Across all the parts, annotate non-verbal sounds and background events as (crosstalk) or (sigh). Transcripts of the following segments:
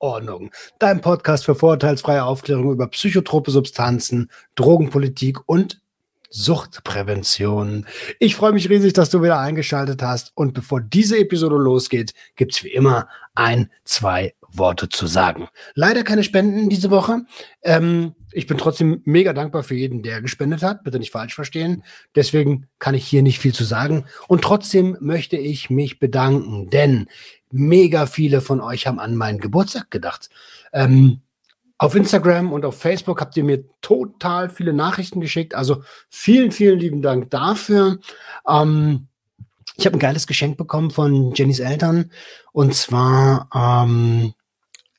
Ordnung. Dein Podcast für vorurteilsfreie Aufklärung über psychotrope Substanzen, Drogenpolitik und Suchtprävention. Ich freue mich riesig, dass du wieder eingeschaltet hast. Und bevor diese Episode losgeht, gibt's wie immer ein, zwei Worte zu sagen. Leider keine Spenden diese Woche. Ähm, ich bin trotzdem mega dankbar für jeden, der gespendet hat. Bitte nicht falsch verstehen. Deswegen kann ich hier nicht viel zu sagen. Und trotzdem möchte ich mich bedanken, denn mega viele von euch haben an meinen Geburtstag gedacht. Ähm, auf Instagram und auf Facebook habt ihr mir total viele Nachrichten geschickt. Also vielen, vielen lieben Dank dafür. Ähm, ich habe ein geiles Geschenk bekommen von Jennys Eltern und zwar ähm,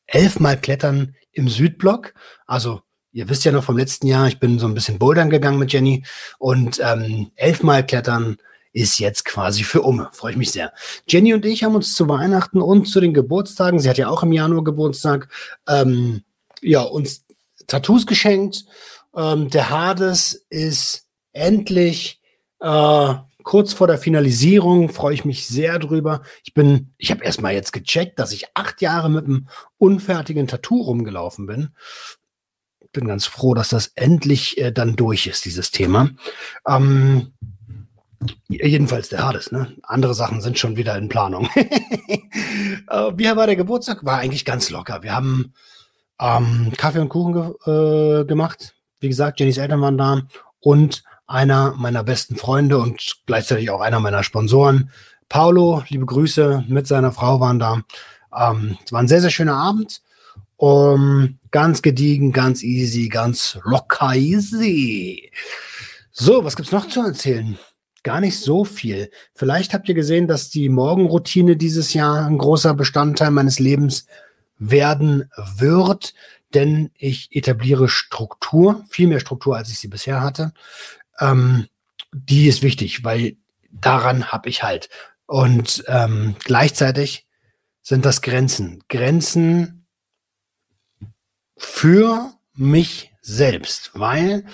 elfmal Klettern im Südblock. Also ihr wisst ja noch vom letzten Jahr, ich bin so ein bisschen bouldern gegangen mit Jenny und ähm, elfmal Klettern ist jetzt quasi für Umme. Freue ich mich sehr. Jenny und ich haben uns zu Weihnachten und zu den Geburtstagen, sie hat ja auch im Januar Geburtstag, ähm, ja, uns Tattoos geschenkt. Ähm, der Hades ist endlich äh, kurz vor der Finalisierung, freue ich mich sehr drüber. Ich bin, ich habe erstmal jetzt gecheckt, dass ich acht Jahre mit einem unfertigen Tattoo rumgelaufen bin. Bin ganz froh, dass das endlich äh, dann durch ist, dieses Thema. Ähm, Jedenfalls der Hades, ne? Andere Sachen sind schon wieder in Planung. (laughs) äh, wie war der Geburtstag? War eigentlich ganz locker. Wir haben ähm, Kaffee und Kuchen ge äh, gemacht. Wie gesagt, Jennys Eltern waren da und einer meiner besten Freunde und gleichzeitig auch einer meiner Sponsoren. Paolo, liebe Grüße, mit seiner Frau waren da. Ähm, es war ein sehr, sehr schöner Abend. Um, ganz gediegen, ganz easy, ganz locker easy. So, was gibt's noch zu erzählen? Gar nicht so viel. Vielleicht habt ihr gesehen, dass die Morgenroutine dieses Jahr ein großer Bestandteil meines Lebens werden wird, denn ich etabliere Struktur, viel mehr Struktur, als ich sie bisher hatte ähm, die ist wichtig, weil daran habe ich halt. Und ähm, gleichzeitig sind das Grenzen. Grenzen für mich selbst, weil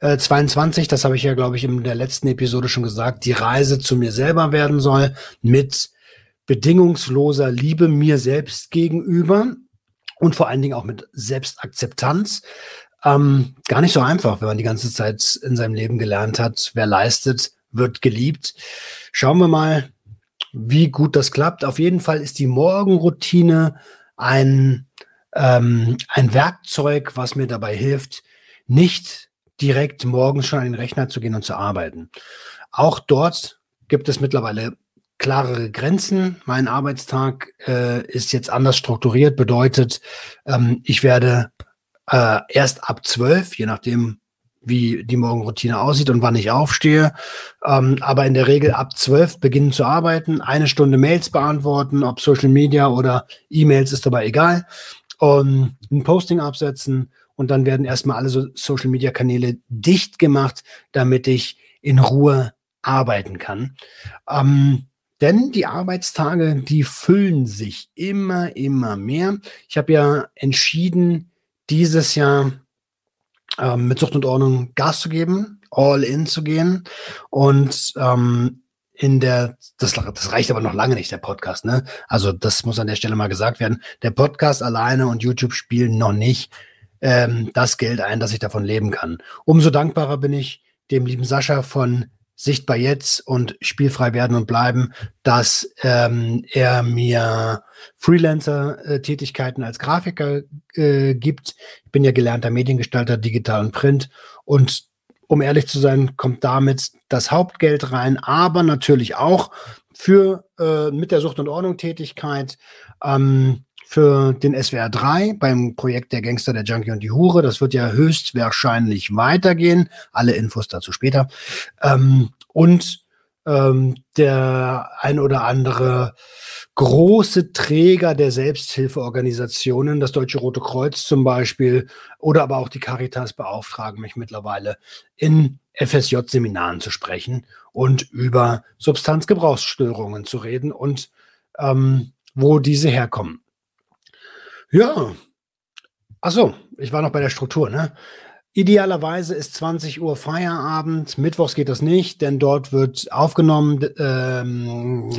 äh, 22, das habe ich ja, glaube ich, in der letzten Episode schon gesagt, die Reise zu mir selber werden soll mit bedingungsloser Liebe mir selbst gegenüber und vor allen Dingen auch mit Selbstakzeptanz. Ähm, gar nicht so einfach, wenn man die ganze Zeit in seinem Leben gelernt hat, wer leistet, wird geliebt. Schauen wir mal, wie gut das klappt. Auf jeden Fall ist die Morgenroutine ein, ähm, ein Werkzeug, was mir dabei hilft, nicht direkt morgens schon an den Rechner zu gehen und zu arbeiten. Auch dort gibt es mittlerweile klarere Grenzen. Mein Arbeitstag äh, ist jetzt anders strukturiert, bedeutet, ähm, ich werde äh, erst ab zwölf, je nachdem, wie die Morgenroutine aussieht und wann ich aufstehe. Ähm, aber in der Regel ab zwölf beginnen zu arbeiten, eine Stunde Mails beantworten, ob Social Media oder E-Mails ist dabei egal. Und ein Posting absetzen und dann werden erstmal alle so Social Media Kanäle dicht gemacht, damit ich in Ruhe arbeiten kann. Ähm, denn die Arbeitstage, die füllen sich immer, immer mehr. Ich habe ja entschieden, dieses Jahr ähm, mit Sucht und Ordnung Gas zu geben, all in zu gehen und ähm, in der, das, das reicht aber noch lange nicht, der Podcast, ne? Also das muss an der Stelle mal gesagt werden. Der Podcast alleine und YouTube spielen noch nicht ähm, das Geld ein, dass ich davon leben kann. Umso dankbarer bin ich dem lieben Sascha von sichtbar jetzt und spielfrei werden und bleiben, dass ähm, er mir Freelancer-Tätigkeiten als Grafiker äh, gibt. Ich bin ja gelernter Mediengestalter, digital und print. Und um ehrlich zu sein, kommt damit das Hauptgeld rein, aber natürlich auch für äh, mit der Sucht- und Ordnung-Tätigkeit. Ähm, für den SWR 3 beim Projekt Der Gangster, der Junkie und die Hure. Das wird ja höchstwahrscheinlich weitergehen. Alle Infos dazu später. Ähm, und ähm, der ein oder andere große Träger der Selbsthilfeorganisationen, das Deutsche Rote Kreuz zum Beispiel oder aber auch die Caritas beauftragen mich mittlerweile in FSJ-Seminaren zu sprechen und über Substanzgebrauchsstörungen zu reden und ähm, wo diese herkommen. Ja, achso, ich war noch bei der Struktur, ne? Idealerweise ist 20 Uhr Feierabend. Mittwochs geht das nicht, denn dort wird aufgenommen ähm,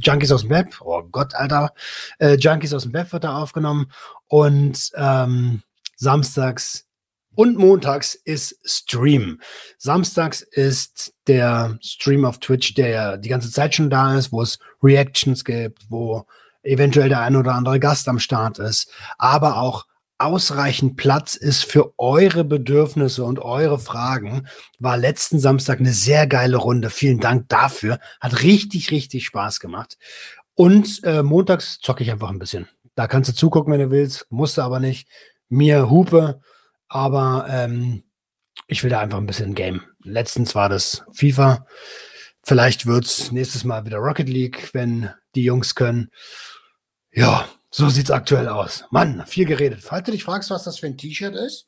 Junkies aus dem Web. Oh Gott, Alter. Äh, Junkies aus dem Web wird da aufgenommen. Und ähm, samstags und montags ist Stream. Samstags ist der Stream auf Twitch, der die ganze Zeit schon da ist, wo es Reactions gibt, wo eventuell der ein oder andere Gast am Start ist, aber auch ausreichend Platz ist für eure Bedürfnisse und eure Fragen, war letzten Samstag eine sehr geile Runde. Vielen Dank dafür. Hat richtig, richtig Spaß gemacht. Und äh, montags zocke ich einfach ein bisschen. Da kannst du zugucken, wenn du willst, musst du aber nicht. Mir Hupe, aber ähm, ich will da einfach ein bisschen Game. Letztens war das FIFA. Vielleicht wird's nächstes Mal wieder Rocket League, wenn die Jungs können. Ja, so sieht's aktuell aus. Mann, viel geredet. Falls du dich fragst, was das für ein T-Shirt ist,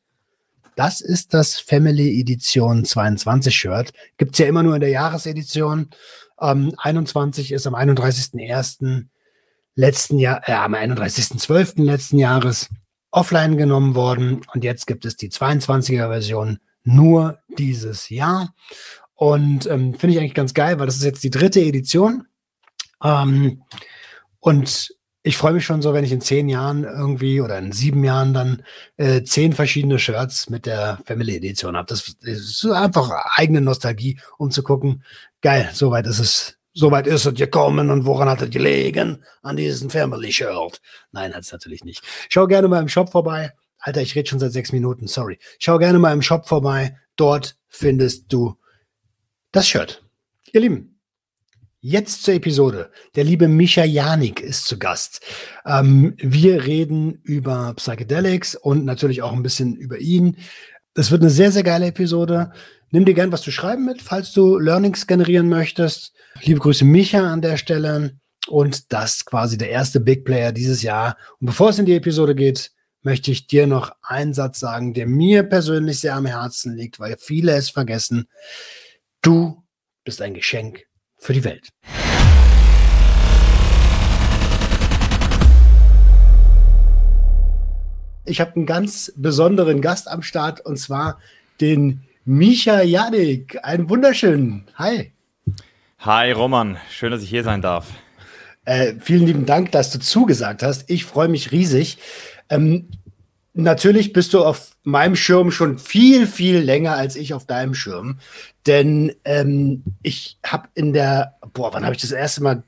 das ist das Family Edition 22 Shirt. Gibt's ja immer nur in der Jahresedition. Ähm, 21 ist am 31.01. letzten Jahr, äh, am 31.12. letzten Jahres offline genommen worden. Und jetzt gibt es die 22er Version nur dieses Jahr. Und ähm, finde ich eigentlich ganz geil, weil das ist jetzt die dritte Edition. Ähm, und ich freue mich schon so, wenn ich in zehn Jahren irgendwie oder in sieben Jahren dann äh, zehn verschiedene Shirts mit der Family Edition habe. Das ist einfach eigene Nostalgie, um zu gucken, geil, soweit ist es, soweit ist es gekommen und woran hat es gelegen? An diesem Family Shirt. Nein, hat es natürlich nicht. Schau gerne mal im Shop vorbei. Alter, ich rede schon seit sechs Minuten, sorry. Schau gerne mal im Shop vorbei. Dort findest du das Shirt. Ihr Lieben, Jetzt zur Episode. Der liebe Micha Janik ist zu Gast. Ähm, wir reden über Psychedelics und natürlich auch ein bisschen über ihn. Es wird eine sehr, sehr geile Episode. Nimm dir gern was zu schreiben mit, falls du Learnings generieren möchtest. Liebe Grüße Micha an der Stelle. Und das quasi der erste Big Player dieses Jahr. Und bevor es in die Episode geht, möchte ich dir noch einen Satz sagen, der mir persönlich sehr am Herzen liegt, weil viele es vergessen. Du bist ein Geschenk für die Welt. Ich habe einen ganz besonderen Gast am Start und zwar den Micha Janik. Einen wunderschönen. Hi. Hi Roman, schön, dass ich hier sein darf. Äh, vielen lieben Dank, dass du zugesagt hast. Ich freue mich riesig. Ähm, natürlich bist du auf meinem Schirm schon viel, viel länger als ich auf deinem Schirm. Denn ähm, ich habe in der, boah, wann habe ich das erste Mal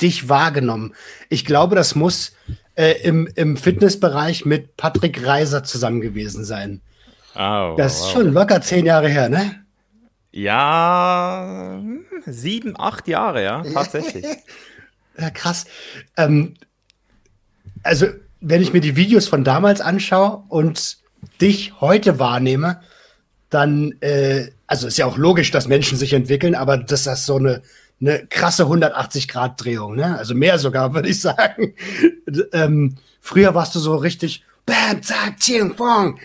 dich wahrgenommen? Ich glaube, das muss äh, im, im Fitnessbereich mit Patrick Reiser zusammen gewesen sein. Oh, das ist wow. schon locker zehn Jahre her, ne? Ja, sieben, acht Jahre, ja, tatsächlich. (laughs) ja, krass. Ähm, also wenn ich mir die Videos von damals anschaue und dich heute wahrnehme, dann, äh, also ist ja auch logisch, dass Menschen sich entwickeln, aber das ist so eine, eine krasse 180-Grad-Drehung, ne? Also mehr sogar, (laughs) würde ich sagen. ähm, früher warst du so richtig Bam, zack, Ching, Bong.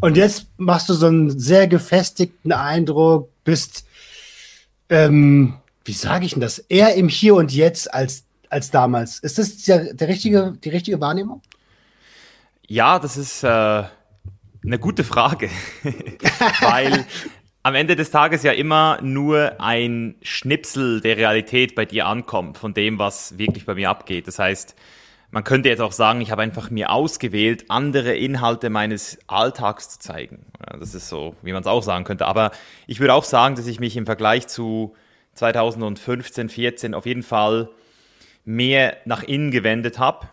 Und jetzt machst du so einen sehr gefestigten Eindruck, bist, ähm, wie sage ich denn das, eher im Hier und Jetzt als, als damals. Ist das der, der richtige, die richtige Wahrnehmung? Ja, das ist äh, eine gute Frage, (laughs) weil am Ende des Tages ja immer nur ein Schnipsel der Realität bei dir ankommt, von dem, was wirklich bei mir abgeht. Das heißt, man könnte jetzt auch sagen, ich habe einfach mir ausgewählt, andere Inhalte meines Alltags zu zeigen. Das ist so, wie man es auch sagen könnte. Aber ich würde auch sagen, dass ich mich im Vergleich zu 2015, 14 auf jeden Fall mehr nach innen gewendet habe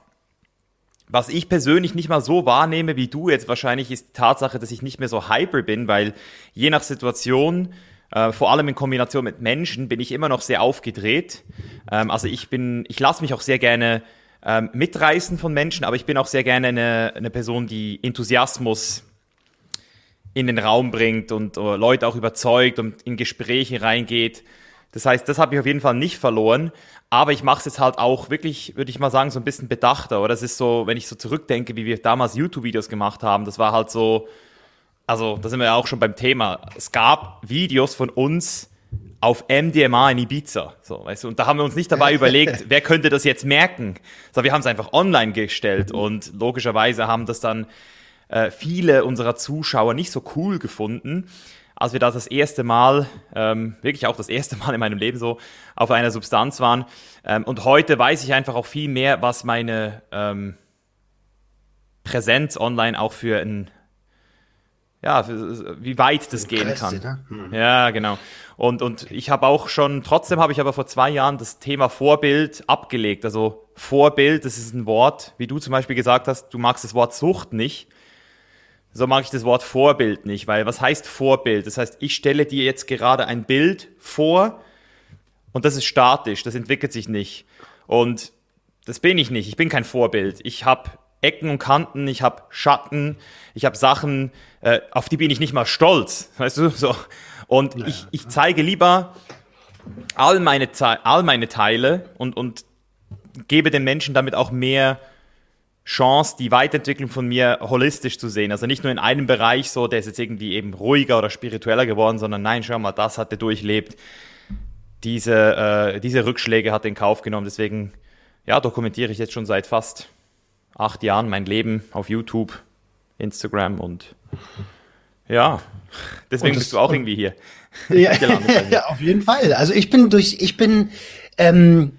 was ich persönlich nicht mal so wahrnehme wie du jetzt wahrscheinlich, ist die Tatsache, dass ich nicht mehr so hyper bin, weil je nach Situation, äh, vor allem in Kombination mit Menschen, bin ich immer noch sehr aufgedreht. Ähm, also ich bin, ich lasse mich auch sehr gerne ähm, mitreißen von Menschen, aber ich bin auch sehr gerne eine, eine Person, die Enthusiasmus in den Raum bringt und Leute auch überzeugt und in Gespräche reingeht. Das heißt, das habe ich auf jeden Fall nicht verloren. Aber ich mache es jetzt halt auch wirklich, würde ich mal sagen, so ein bisschen bedachter. Oder es ist so, wenn ich so zurückdenke, wie wir damals YouTube-Videos gemacht haben, das war halt so, also da sind wir ja auch schon beim Thema. Es gab Videos von uns auf MDMA in Ibiza. So, weißt du, und da haben wir uns nicht dabei (laughs) überlegt, wer könnte das jetzt merken. So, wir haben es einfach online gestellt und logischerweise haben das dann äh, viele unserer Zuschauer nicht so cool gefunden als wir da das erste Mal, ähm, wirklich auch das erste Mal in meinem Leben so, auf einer Substanz waren. Ähm, und heute weiß ich einfach auch viel mehr, was meine ähm, Präsenz online auch für ein, ja, für, wie weit das gehen kann. Ne? Hm. Ja, genau. Und, und ich habe auch schon, trotzdem habe ich aber vor zwei Jahren das Thema Vorbild abgelegt. Also Vorbild, das ist ein Wort, wie du zum Beispiel gesagt hast, du magst das Wort Sucht nicht. So mag ich das Wort Vorbild nicht, weil was heißt Vorbild? Das heißt, ich stelle dir jetzt gerade ein Bild vor und das ist statisch, das entwickelt sich nicht. Und das bin ich nicht. Ich bin kein Vorbild. Ich habe Ecken und Kanten, ich habe Schatten, ich habe Sachen, äh, auf die bin ich nicht mal stolz, (laughs) weißt du? So. Und ja. ich, ich zeige lieber all meine, all meine Teile und, und gebe den Menschen damit auch mehr Chance, die Weiterentwicklung von mir holistisch zu sehen. Also nicht nur in einem Bereich so, der ist jetzt irgendwie eben ruhiger oder spiritueller geworden, sondern nein, schau mal, das hat er durchlebt. Diese, äh, diese Rückschläge hat er in Kauf genommen. Deswegen, ja, dokumentiere ich jetzt schon seit fast acht Jahren mein Leben auf YouTube, Instagram und ja, (laughs) deswegen das, bist du auch irgendwie hier. (laughs) Ja, (laughs) ja, auf jeden Fall. Also ich bin durch, ich bin, ähm,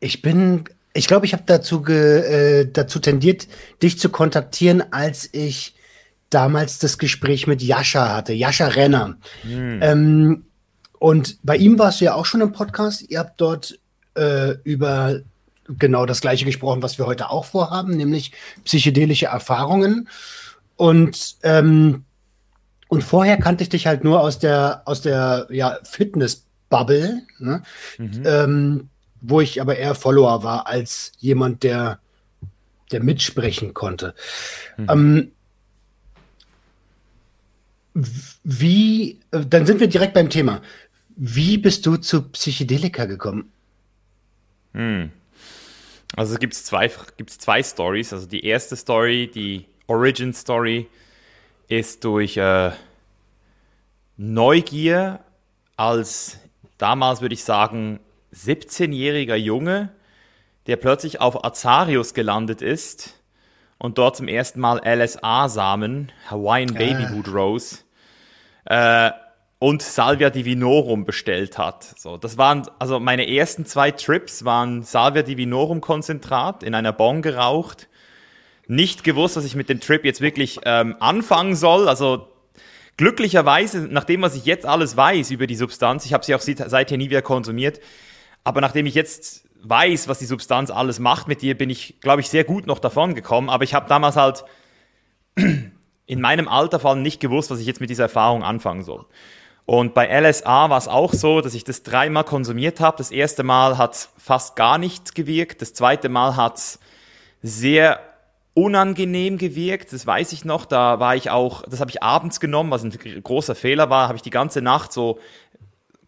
ich bin ich glaube, ich habe dazu, äh, dazu tendiert, dich zu kontaktieren, als ich damals das Gespräch mit Jascha hatte, Jascha Renner. Mhm. Ähm, und bei ihm warst du ja auch schon im Podcast. Ihr habt dort äh, über genau das Gleiche gesprochen, was wir heute auch vorhaben, nämlich psychedelische Erfahrungen. Und, ähm, und vorher kannte ich dich halt nur aus der, aus der ja, Fitness-Bubble. Ne? Mhm. Ähm, wo ich aber eher Follower war als jemand, der, der mitsprechen konnte. Mhm. Ähm, wie, dann sind wir direkt beim Thema. Wie bist du zu Psychedelika gekommen? Hm. Also es gibt zwei, gibt's zwei Stories. Also die erste Story, die Origin Story, ist durch äh, Neugier als damals würde ich sagen 17-jähriger Junge, der plötzlich auf Azarius gelandet ist und dort zum ersten Mal LSA-Samen, Hawaiian Babywood ah. Rose, äh, und Salvia Divinorum bestellt hat. So, das waren, also meine ersten zwei Trips waren Salvia Divinorum Konzentrat in einer Bon geraucht. Nicht gewusst, was ich mit dem Trip jetzt wirklich ähm, anfangen soll. Also glücklicherweise, nachdem was ich jetzt alles weiß über die Substanz, ich habe sie auch seither nie wieder konsumiert, aber nachdem ich jetzt weiß, was die Substanz alles macht mit dir, bin ich, glaube ich, sehr gut noch davon gekommen. Aber ich habe damals halt (clears throat) in meinem Alter vor allem nicht gewusst, was ich jetzt mit dieser Erfahrung anfangen soll. Und bei LSA war es auch so, dass ich das dreimal konsumiert habe. Das erste Mal hat fast gar nichts gewirkt. Das zweite Mal hat es sehr unangenehm gewirkt. Das weiß ich noch. Da war ich auch, das habe ich abends genommen, was ein großer Fehler war, habe ich die ganze Nacht so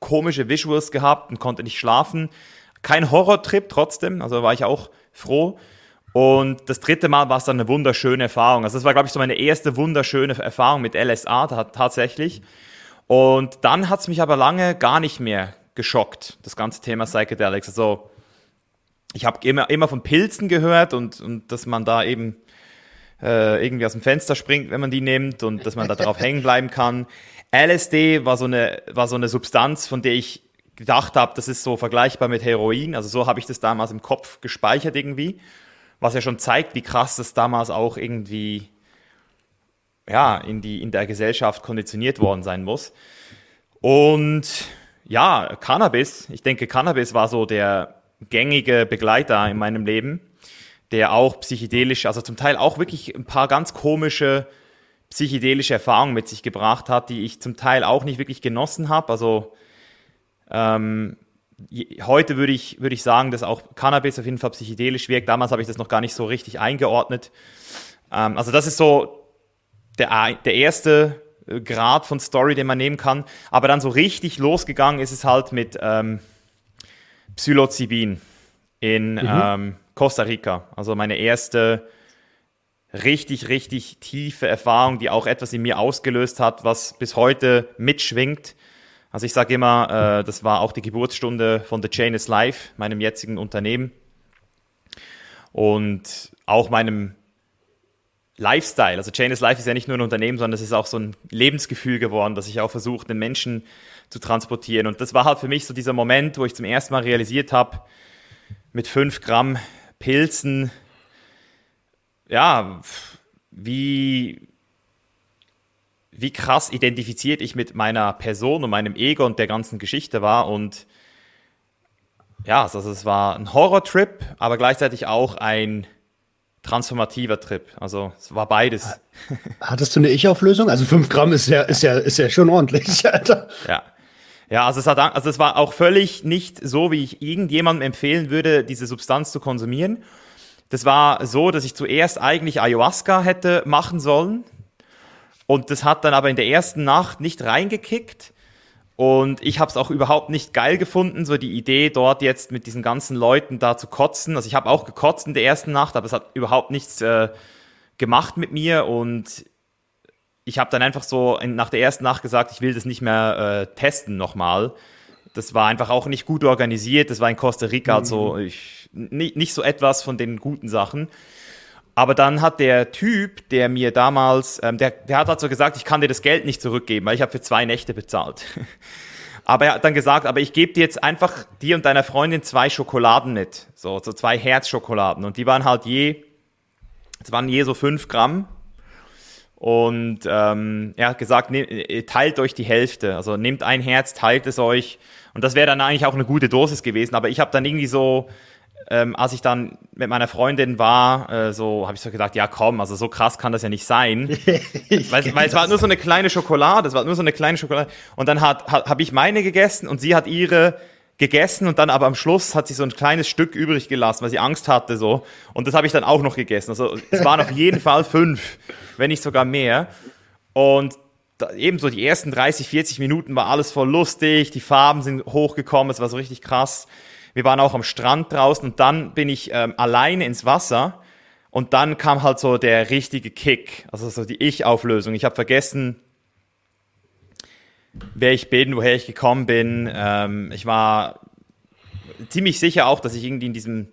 komische Visuals gehabt und konnte nicht schlafen. Kein Horrortrip trotzdem, also war ich auch froh. Und das dritte Mal war es dann eine wunderschöne Erfahrung. Also das war, glaube ich, so meine erste wunderschöne Erfahrung mit LSA tatsächlich. Und dann hat es mich aber lange gar nicht mehr geschockt, das ganze Thema Psychedelics. Also ich habe immer, immer von Pilzen gehört und, und dass man da eben äh, irgendwie aus dem Fenster springt, wenn man die nimmt und dass man da drauf (laughs) hängen bleiben kann. LSD war so eine, war so eine Substanz, von der ich gedacht habe, das ist so vergleichbar mit Heroin. Also so habe ich das damals im Kopf gespeichert irgendwie. Was ja schon zeigt, wie krass das damals auch irgendwie ja, in, die, in der Gesellschaft konditioniert worden sein muss. Und ja, Cannabis, ich denke, Cannabis war so der gängige Begleiter in meinem Leben, der auch psychedelisch, also zum Teil auch wirklich ein paar ganz komische psychedelische Erfahrungen mit sich gebracht hat, die ich zum Teil auch nicht wirklich genossen habe. Also ähm, heute würde ich, würde ich sagen, dass auch Cannabis auf jeden Fall psychedelisch wirkt. Damals habe ich das noch gar nicht so richtig eingeordnet. Ähm, also das ist so der, der erste äh, Grad von Story, den man nehmen kann. Aber dann so richtig losgegangen ist es halt mit ähm, Psilocybin in mhm. ähm, Costa Rica. Also meine erste richtig, richtig tiefe Erfahrung, die auch etwas in mir ausgelöst hat, was bis heute mitschwingt. Also ich sage immer, äh, das war auch die Geburtsstunde von The Chain is Life, meinem jetzigen Unternehmen. Und auch meinem Lifestyle. Also Chain is Life ist ja nicht nur ein Unternehmen, sondern es ist auch so ein Lebensgefühl geworden, das ich auch versuche, den Menschen zu transportieren. Und das war halt für mich so dieser Moment, wo ich zum ersten Mal realisiert habe, mit fünf Gramm Pilzen, ja, wie, wie krass identifiziert ich mit meiner Person und meinem Ego und der ganzen Geschichte war. Und ja, also es war ein Horror-Trip, aber gleichzeitig auch ein transformativer Trip. Also es war beides. Hattest du eine Ich-Auflösung? Also 5 Gramm ist ja, ist ja, ist ja schon ordentlich, (laughs) Alter. Ja. Ja, also es, hat, also es war auch völlig nicht so, wie ich irgendjemandem empfehlen würde, diese Substanz zu konsumieren. Das war so, dass ich zuerst eigentlich Ayahuasca hätte machen sollen. Und das hat dann aber in der ersten Nacht nicht reingekickt. Und ich habe es auch überhaupt nicht geil gefunden, so die Idee, dort jetzt mit diesen ganzen Leuten da zu kotzen. Also ich habe auch gekotzt in der ersten Nacht, aber es hat überhaupt nichts äh, gemacht mit mir. Und ich habe dann einfach so in, nach der ersten Nacht gesagt, ich will das nicht mehr äh, testen nochmal. Das war einfach auch nicht gut organisiert. Das war in Costa Rica, also ich, nicht, nicht so etwas von den guten Sachen. Aber dann hat der Typ, der mir damals, ähm, der, der hat halt so gesagt, ich kann dir das Geld nicht zurückgeben, weil ich habe für zwei Nächte bezahlt. (laughs) aber er hat dann gesagt, aber ich gebe dir jetzt einfach dir und deiner Freundin zwei Schokoladen mit, so, so zwei Herzschokoladen. Und die waren halt je, es waren je so fünf Gramm. Und ähm, er hat gesagt, ne, teilt euch die Hälfte. Also nehmt ein Herz, teilt es euch. Und das wäre dann eigentlich auch eine gute Dosis gewesen. Aber ich habe dann irgendwie so ähm, als ich dann mit meiner Freundin war, äh, so habe ich so gedacht, ja komm, also so krass kann das ja nicht sein. weil, weil es war nur so eine kleine Schokolade, es war nur so eine kleine Schokolade. Und dann hat, hat, habe ich meine gegessen und sie hat ihre gegessen und dann aber am Schluss hat sie so ein kleines Stück übrig gelassen, weil sie Angst hatte so. Und das habe ich dann auch noch gegessen. Also es waren auf jeden (laughs) Fall fünf, wenn nicht sogar mehr. Und da, ebenso die ersten 30, 40 Minuten war alles voll lustig, die Farben sind hochgekommen, es war so richtig krass. Wir waren auch am Strand draußen und dann bin ich ähm, alleine ins Wasser und dann kam halt so der richtige Kick, also so die Ich-Auflösung. Ich habe vergessen, wer ich bin, woher ich gekommen bin. Ähm, ich war ziemlich sicher auch, dass ich irgendwie in diesem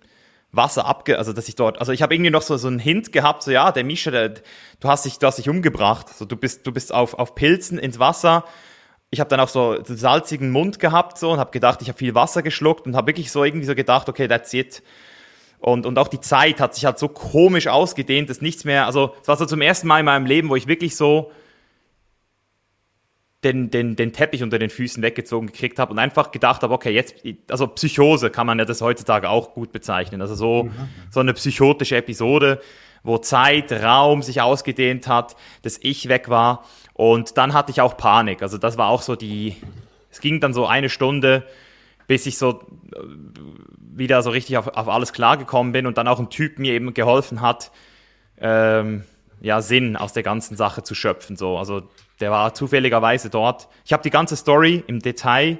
Wasser abge, also dass ich dort, also ich habe irgendwie noch so, so einen Hint gehabt, so ja, der Mischa, der, du hast dich, du hast dich umgebracht, so du bist, du bist auf, auf Pilzen ins Wasser ich habe dann auch so salzigen Mund gehabt so und habe gedacht, ich habe viel Wasser geschluckt und habe wirklich so irgendwie so gedacht, okay, that's it. Und, und auch die Zeit hat sich halt so komisch ausgedehnt, dass nichts mehr, also es war so zum ersten Mal in meinem Leben, wo ich wirklich so den, den, den Teppich unter den Füßen weggezogen gekriegt habe und einfach gedacht habe, okay, jetzt, also Psychose kann man ja das heutzutage auch gut bezeichnen. Also so, mhm. so eine psychotische Episode, wo Zeit, Raum sich ausgedehnt hat, dass ich weg war. Und dann hatte ich auch Panik. Also das war auch so die, es ging dann so eine Stunde, bis ich so äh, wieder so richtig auf, auf alles klargekommen bin und dann auch ein Typ mir eben geholfen hat, ähm, ja, Sinn aus der ganzen Sache zu schöpfen. So. Also der war zufälligerweise dort. Ich habe die ganze Story im Detail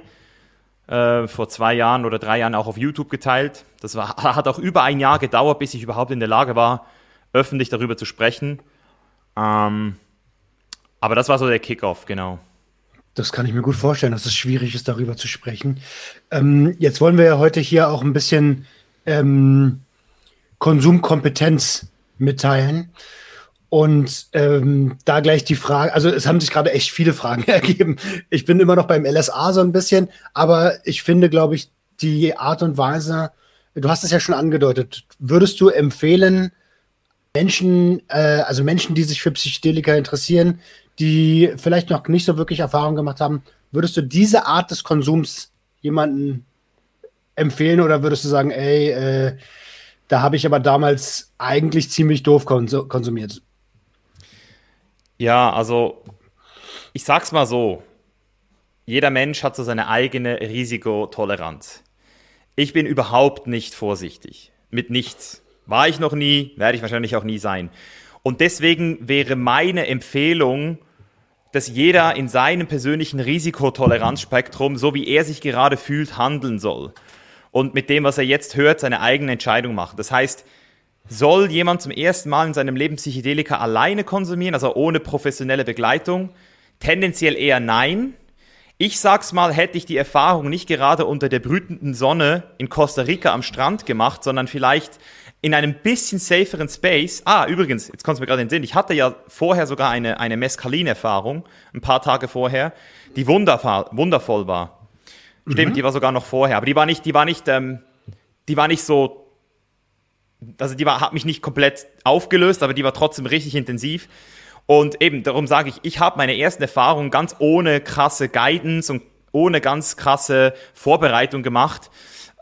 äh, vor zwei Jahren oder drei Jahren auch auf YouTube geteilt. Das war, (laughs) hat auch über ein Jahr gedauert, bis ich überhaupt in der Lage war, öffentlich darüber zu sprechen. Ähm, aber das war so der Kickoff, genau. Das kann ich mir gut vorstellen, dass es schwierig ist, darüber zu sprechen. Ähm, jetzt wollen wir ja heute hier auch ein bisschen ähm, Konsumkompetenz mitteilen. Und ähm, da gleich die Frage, also es haben sich gerade echt viele Fragen (laughs) ergeben. Ich bin immer noch beim LSA so ein bisschen, aber ich finde, glaube ich, die Art und Weise, du hast es ja schon angedeutet, würdest du empfehlen, Menschen, äh, also Menschen, die sich für Psychedelika interessieren, die vielleicht noch nicht so wirklich Erfahrung gemacht haben, würdest du diese Art des Konsums jemanden empfehlen oder würdest du sagen, ey, äh, da habe ich aber damals eigentlich ziemlich doof konsumiert? Ja, also ich sag's mal so. Jeder Mensch hat so seine eigene Risikotoleranz. Ich bin überhaupt nicht vorsichtig. Mit nichts. War ich noch nie, werde ich wahrscheinlich auch nie sein. Und deswegen wäre meine Empfehlung, dass jeder in seinem persönlichen Risikotoleranzspektrum, so wie er sich gerade fühlt, handeln soll. Und mit dem, was er jetzt hört, seine eigene Entscheidung machen. Das heißt, soll jemand zum ersten Mal in seinem Leben Psychedelika alleine konsumieren, also ohne professionelle Begleitung? Tendenziell eher nein. Ich sag's mal, hätte ich die Erfahrung nicht gerade unter der brütenden Sonne in Costa Rica am Strand gemacht, sondern vielleicht in einem bisschen saferen Space. Ah, übrigens, jetzt kommt es mir gerade in den Sinn, ich hatte ja vorher sogar eine, eine Mescalin-Erfahrung, ein paar Tage vorher, die wundervoll war. Stimmt, mhm. die war sogar noch vorher, aber die war nicht, die war nicht, ähm, die war nicht so, also die war, hat mich nicht komplett aufgelöst, aber die war trotzdem richtig intensiv. Und eben, darum sage ich, ich habe meine ersten Erfahrungen ganz ohne krasse Guidance und ohne ganz krasse Vorbereitung gemacht.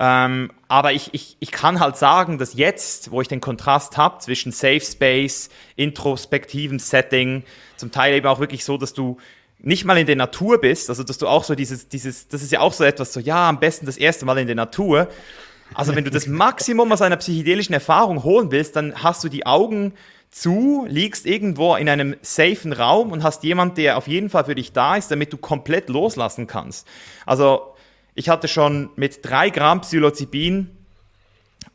Ähm, aber ich, ich, ich kann halt sagen, dass jetzt, wo ich den Kontrast habe zwischen Safe Space, introspektivem Setting, zum Teil eben auch wirklich so, dass du nicht mal in der Natur bist, also dass du auch so dieses, dieses, das ist ja auch so etwas so, ja, am besten das erste Mal in der Natur. Also wenn du das (laughs) Maximum aus einer psychedelischen Erfahrung holen willst, dann hast du die Augen zu, liegst irgendwo in einem safen Raum und hast jemand, der auf jeden Fall für dich da ist, damit du komplett loslassen kannst. Also ich hatte schon mit drei Gramm Psilocybin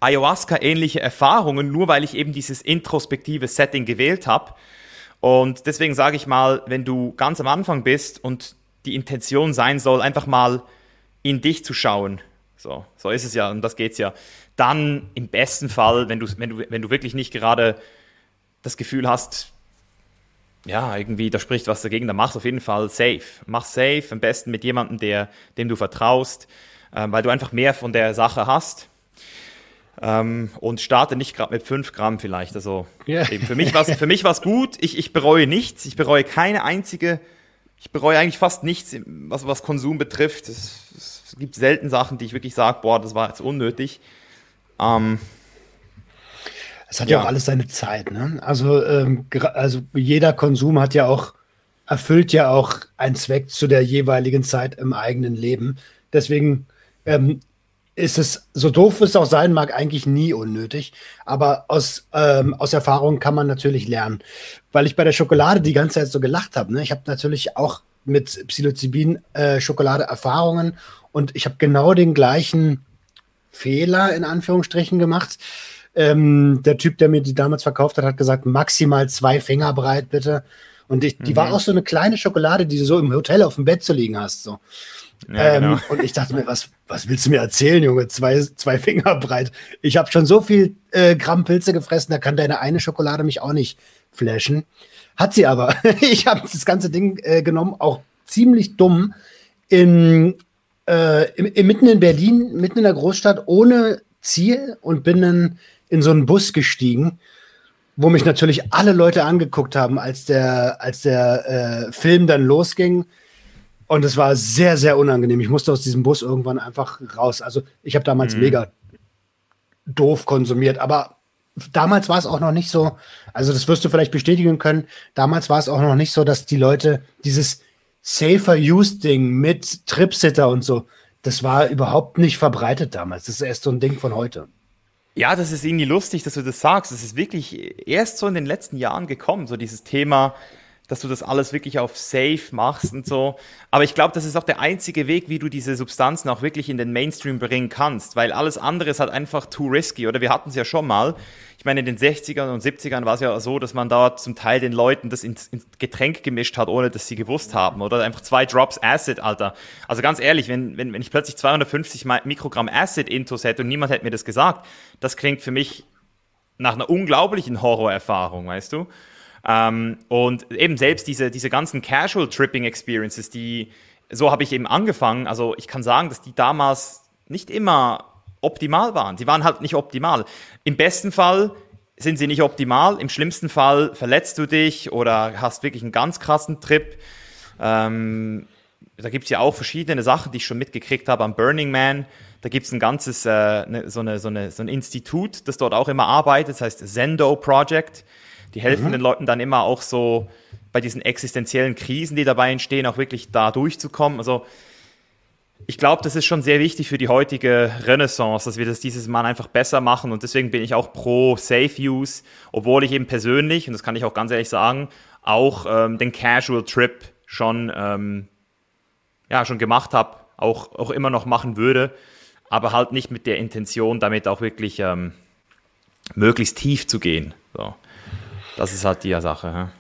Ayahuasca-ähnliche Erfahrungen, nur weil ich eben dieses introspektive Setting gewählt habe. Und deswegen sage ich mal, wenn du ganz am Anfang bist und die Intention sein soll, einfach mal in dich zu schauen, so, so ist es ja und das geht's ja, dann im besten Fall, wenn du, wenn du, wenn du wirklich nicht gerade das Gefühl hast, ja, irgendwie, da spricht was dagegen, dann mach auf jeden Fall safe. Mach safe, am besten mit jemandem, der, dem du vertraust, äh, weil du einfach mehr von der Sache hast. Ähm, und starte nicht gerade mit 5 Gramm vielleicht. Also yeah. für mich war es gut. Ich, ich bereue nichts. Ich bereue keine einzige, ich bereue eigentlich fast nichts, was, was Konsum betrifft. Es, es gibt selten Sachen, die ich wirklich sage, boah, das war jetzt unnötig. Ähm, es hat ja. ja, auch alles seine Zeit. Ne? Also, ähm, also jeder Konsum hat ja auch, erfüllt ja auch einen Zweck zu der jeweiligen Zeit im eigenen Leben. Deswegen ähm, ist es, so doof es auch sein mag, eigentlich nie unnötig. Aber aus, ähm, aus Erfahrung kann man natürlich lernen. Weil ich bei der Schokolade die ganze Zeit so gelacht habe. Ne? Ich habe natürlich auch mit Psilocybin äh, Schokolade Erfahrungen und ich habe genau den gleichen Fehler in Anführungsstrichen gemacht. Ähm, der Typ, der mir die damals verkauft hat, hat gesagt, maximal zwei Finger breit, bitte. Und ich, die mhm. war auch so eine kleine Schokolade, die du so im Hotel auf dem Bett zu liegen hast. So. Ja, ähm, genau. Und ich dachte mir, was, was willst du mir erzählen, Junge? Zwei, zwei Finger breit. Ich habe schon so viel äh, Gramm Pilze gefressen, da kann deine eine Schokolade mich auch nicht flashen. Hat sie aber. (laughs) ich habe das ganze Ding äh, genommen, auch ziemlich dumm, in, äh, im, im, mitten in Berlin, mitten in der Großstadt, ohne Ziel und bin dann in so einen Bus gestiegen, wo mich natürlich alle Leute angeguckt haben, als der, als der äh, Film dann losging. Und es war sehr, sehr unangenehm. Ich musste aus diesem Bus irgendwann einfach raus. Also ich habe damals mhm. mega doof konsumiert, aber damals war es auch noch nicht so, also das wirst du vielleicht bestätigen können, damals war es auch noch nicht so, dass die Leute dieses Safer Use Ding mit Tripsitter und so, das war überhaupt nicht verbreitet damals. Das ist erst so ein Ding von heute. Ja, das ist irgendwie lustig, dass du das sagst. Das ist wirklich erst so in den letzten Jahren gekommen, so dieses Thema, dass du das alles wirklich auf Safe machst und so. Aber ich glaube, das ist auch der einzige Weg, wie du diese Substanzen auch wirklich in den Mainstream bringen kannst, weil alles andere ist halt einfach too risky. Oder wir hatten es ja schon mal. Ich meine, in den 60ern und 70ern war es ja so, dass man da zum Teil den Leuten das ins, ins Getränk gemischt hat, ohne dass sie gewusst haben. Oder einfach zwei Drops Acid, Alter. Also ganz ehrlich, wenn, wenn, wenn ich plötzlich 250 Mikrogramm Acid intus hätte und niemand hätte mir das gesagt, das klingt für mich nach einer unglaublichen Horrorerfahrung, weißt du? Ähm, und eben selbst diese, diese ganzen Casual Tripping Experiences, die, so habe ich eben angefangen. Also ich kann sagen, dass die damals nicht immer optimal waren. Sie waren halt nicht optimal. Im besten Fall sind sie nicht optimal. Im schlimmsten Fall verletzt du dich oder hast wirklich einen ganz krassen Trip. Ähm, da gibt es ja auch verschiedene Sachen, die ich schon mitgekriegt habe am Burning Man. Da gibt es ein ganzes, äh, ne, so, eine, so, eine, so ein Institut, das dort auch immer arbeitet, das heißt Zendo Project. Die helfen mhm. den Leuten dann immer auch so bei diesen existenziellen Krisen, die dabei entstehen, auch wirklich da durchzukommen. Also ich glaube, das ist schon sehr wichtig für die heutige Renaissance, dass wir das dieses Mal einfach besser machen und deswegen bin ich auch pro Safe Use, obwohl ich eben persönlich, und das kann ich auch ganz ehrlich sagen, auch ähm, den Casual Trip schon, ähm, ja, schon gemacht habe, auch, auch immer noch machen würde, aber halt nicht mit der Intention, damit auch wirklich ähm, möglichst tief zu gehen. So. Das ist halt die Sache.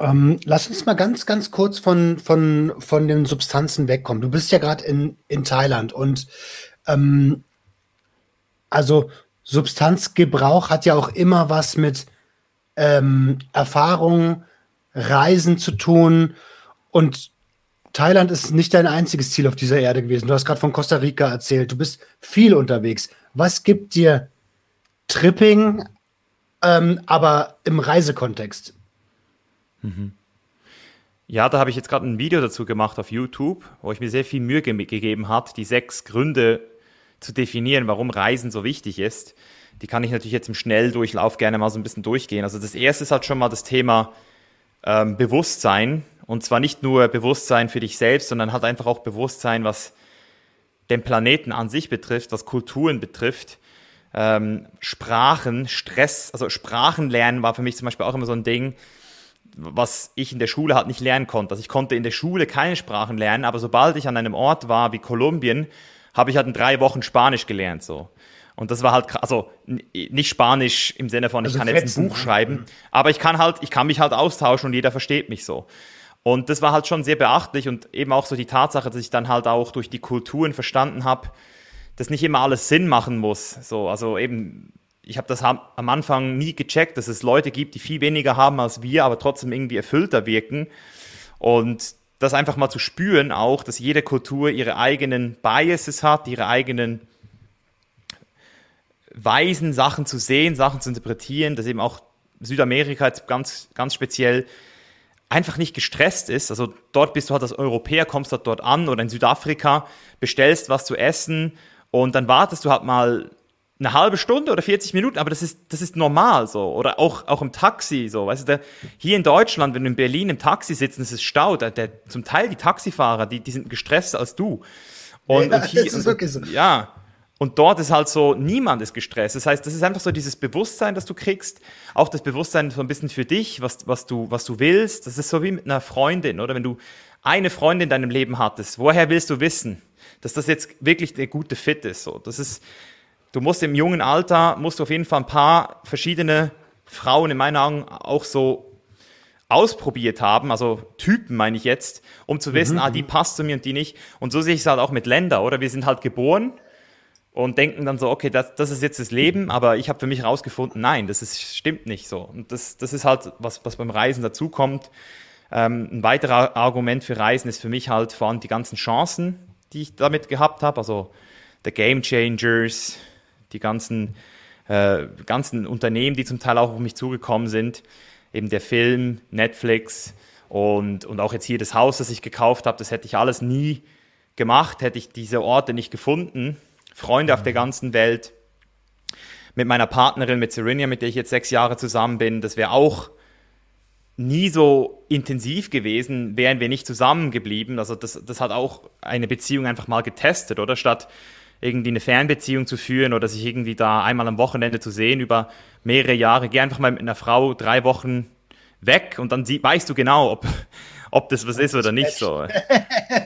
Ähm, lass uns mal ganz, ganz kurz von, von, von den Substanzen wegkommen. Du bist ja gerade in, in Thailand und ähm, also Substanzgebrauch hat ja auch immer was mit ähm, Erfahrung, Reisen zu tun. Und Thailand ist nicht dein einziges Ziel auf dieser Erde gewesen. Du hast gerade von Costa Rica erzählt. Du bist viel unterwegs. Was gibt dir Tripping, ähm, aber im Reisekontext? Mhm. Ja, da habe ich jetzt gerade ein Video dazu gemacht auf YouTube, wo ich mir sehr viel Mühe ge gegeben hat, die sechs Gründe zu definieren, warum Reisen so wichtig ist. Die kann ich natürlich jetzt im Schnelldurchlauf gerne mal so ein bisschen durchgehen. Also das erste ist halt schon mal das Thema ähm, Bewusstsein. Und zwar nicht nur Bewusstsein für dich selbst, sondern halt einfach auch Bewusstsein, was den Planeten an sich betrifft, was Kulturen betrifft. Ähm, Sprachen, Stress, also Sprachen lernen war für mich zum Beispiel auch immer so ein Ding, was ich in der Schule halt nicht lernen konnte. Also ich konnte in der Schule keine Sprachen lernen, aber sobald ich an einem Ort war wie Kolumbien, habe ich halt in drei Wochen Spanisch gelernt so. Und das war halt, also nicht Spanisch im Sinne von, ich also kann jetzt ein Buch schreiben, mhm. aber ich kann halt, ich kann mich halt austauschen und jeder versteht mich so. Und das war halt schon sehr beachtlich und eben auch so die Tatsache, dass ich dann halt auch durch die Kulturen verstanden habe, dass nicht immer alles Sinn machen muss. So, also eben, ich habe das am Anfang nie gecheckt, dass es Leute gibt, die viel weniger haben als wir, aber trotzdem irgendwie erfüllter wirken. Und das einfach mal zu spüren auch, dass jede Kultur ihre eigenen Biases hat, ihre eigenen Weisen, Sachen zu sehen, Sachen zu interpretieren, dass eben auch Südamerika jetzt ganz, ganz speziell einfach nicht gestresst ist. Also dort bist du halt als Europäer, kommst dort, dort an oder in Südafrika, bestellst was zu essen und dann wartest du halt mal eine halbe Stunde oder 40 Minuten, aber das ist, das ist normal so. Oder auch, auch im Taxi so. Weißt du, der, hier in Deutschland, wenn du in Berlin im Taxi sitzt es ist Stau, der, der, zum Teil die Taxifahrer, die, die sind gestresster als du. Und, ja, und hier, (laughs) das ist wirklich so. Ja. Und dort ist halt so, niemand ist gestresst. Das heißt, das ist einfach so dieses Bewusstsein, das du kriegst. Auch das Bewusstsein so ein bisschen für dich, was, was, du, was du willst. Das ist so wie mit einer Freundin, oder? Wenn du eine Freundin in deinem Leben hattest, woher willst du wissen, dass das jetzt wirklich eine gute Fit ist? So, das ist, du musst im jungen Alter, musst du auf jeden Fall ein paar verschiedene Frauen in meinen Augen auch so ausprobiert haben, also Typen meine ich jetzt, um zu wissen, mhm. ah, die passt zu mir und die nicht. Und so sehe ich es halt auch mit Länder, oder? Wir sind halt geboren und denken dann so, okay, das, das ist jetzt das Leben, aber ich habe für mich herausgefunden, nein, das ist, stimmt nicht so. Und das, das ist halt, was, was beim Reisen dazukommt. Ähm, ein weiterer Argument für Reisen ist für mich halt vor allem die ganzen Chancen, die ich damit gehabt habe, also The Game Changers, die ganzen, äh, ganzen Unternehmen, die zum Teil auch auf mich zugekommen sind, eben der Film, Netflix und, und auch jetzt hier das Haus, das ich gekauft habe, das hätte ich alles nie gemacht, hätte ich diese Orte nicht gefunden Freunde auf der ganzen Welt. Mit meiner Partnerin, mit Serenia, mit der ich jetzt sechs Jahre zusammen bin, das wäre auch nie so intensiv gewesen, wären wir nicht zusammengeblieben. Also das, das hat auch eine Beziehung einfach mal getestet, oder? Statt irgendwie eine Fernbeziehung zu führen oder sich irgendwie da einmal am Wochenende zu sehen über mehrere Jahre, geh einfach mal mit einer Frau drei Wochen weg und dann sie, weißt du genau, ob, ob das was ist oder nicht so.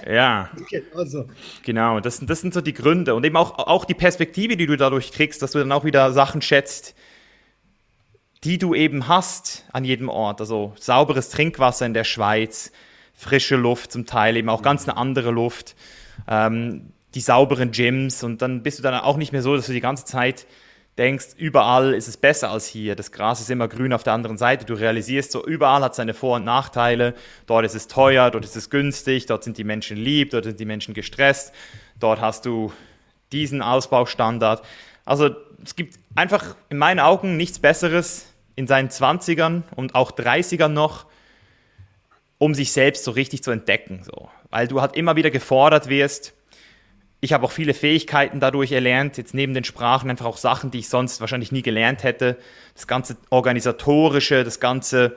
ja. (laughs) Genau so. Genau, das, das sind so die Gründe und eben auch, auch die Perspektive, die du dadurch kriegst, dass du dann auch wieder Sachen schätzt, die du eben hast an jedem Ort. Also sauberes Trinkwasser in der Schweiz, frische Luft zum Teil, eben auch ganz eine andere Luft, ähm, die sauberen Gyms und dann bist du dann auch nicht mehr so, dass du die ganze Zeit denkst, überall ist es besser als hier. Das Gras ist immer grün auf der anderen Seite. Du realisierst so, überall hat seine Vor- und Nachteile. Dort ist es teuer, dort ist es günstig, dort sind die Menschen lieb, dort sind die Menschen gestresst. Dort hast du diesen Ausbaustandard. Also es gibt einfach in meinen Augen nichts Besseres in seinen 20ern und auch 30ern noch, um sich selbst so richtig zu entdecken. So. Weil du halt immer wieder gefordert wirst, ich habe auch viele Fähigkeiten dadurch erlernt, jetzt neben den Sprachen einfach auch Sachen, die ich sonst wahrscheinlich nie gelernt hätte. Das ganze organisatorische, das ganze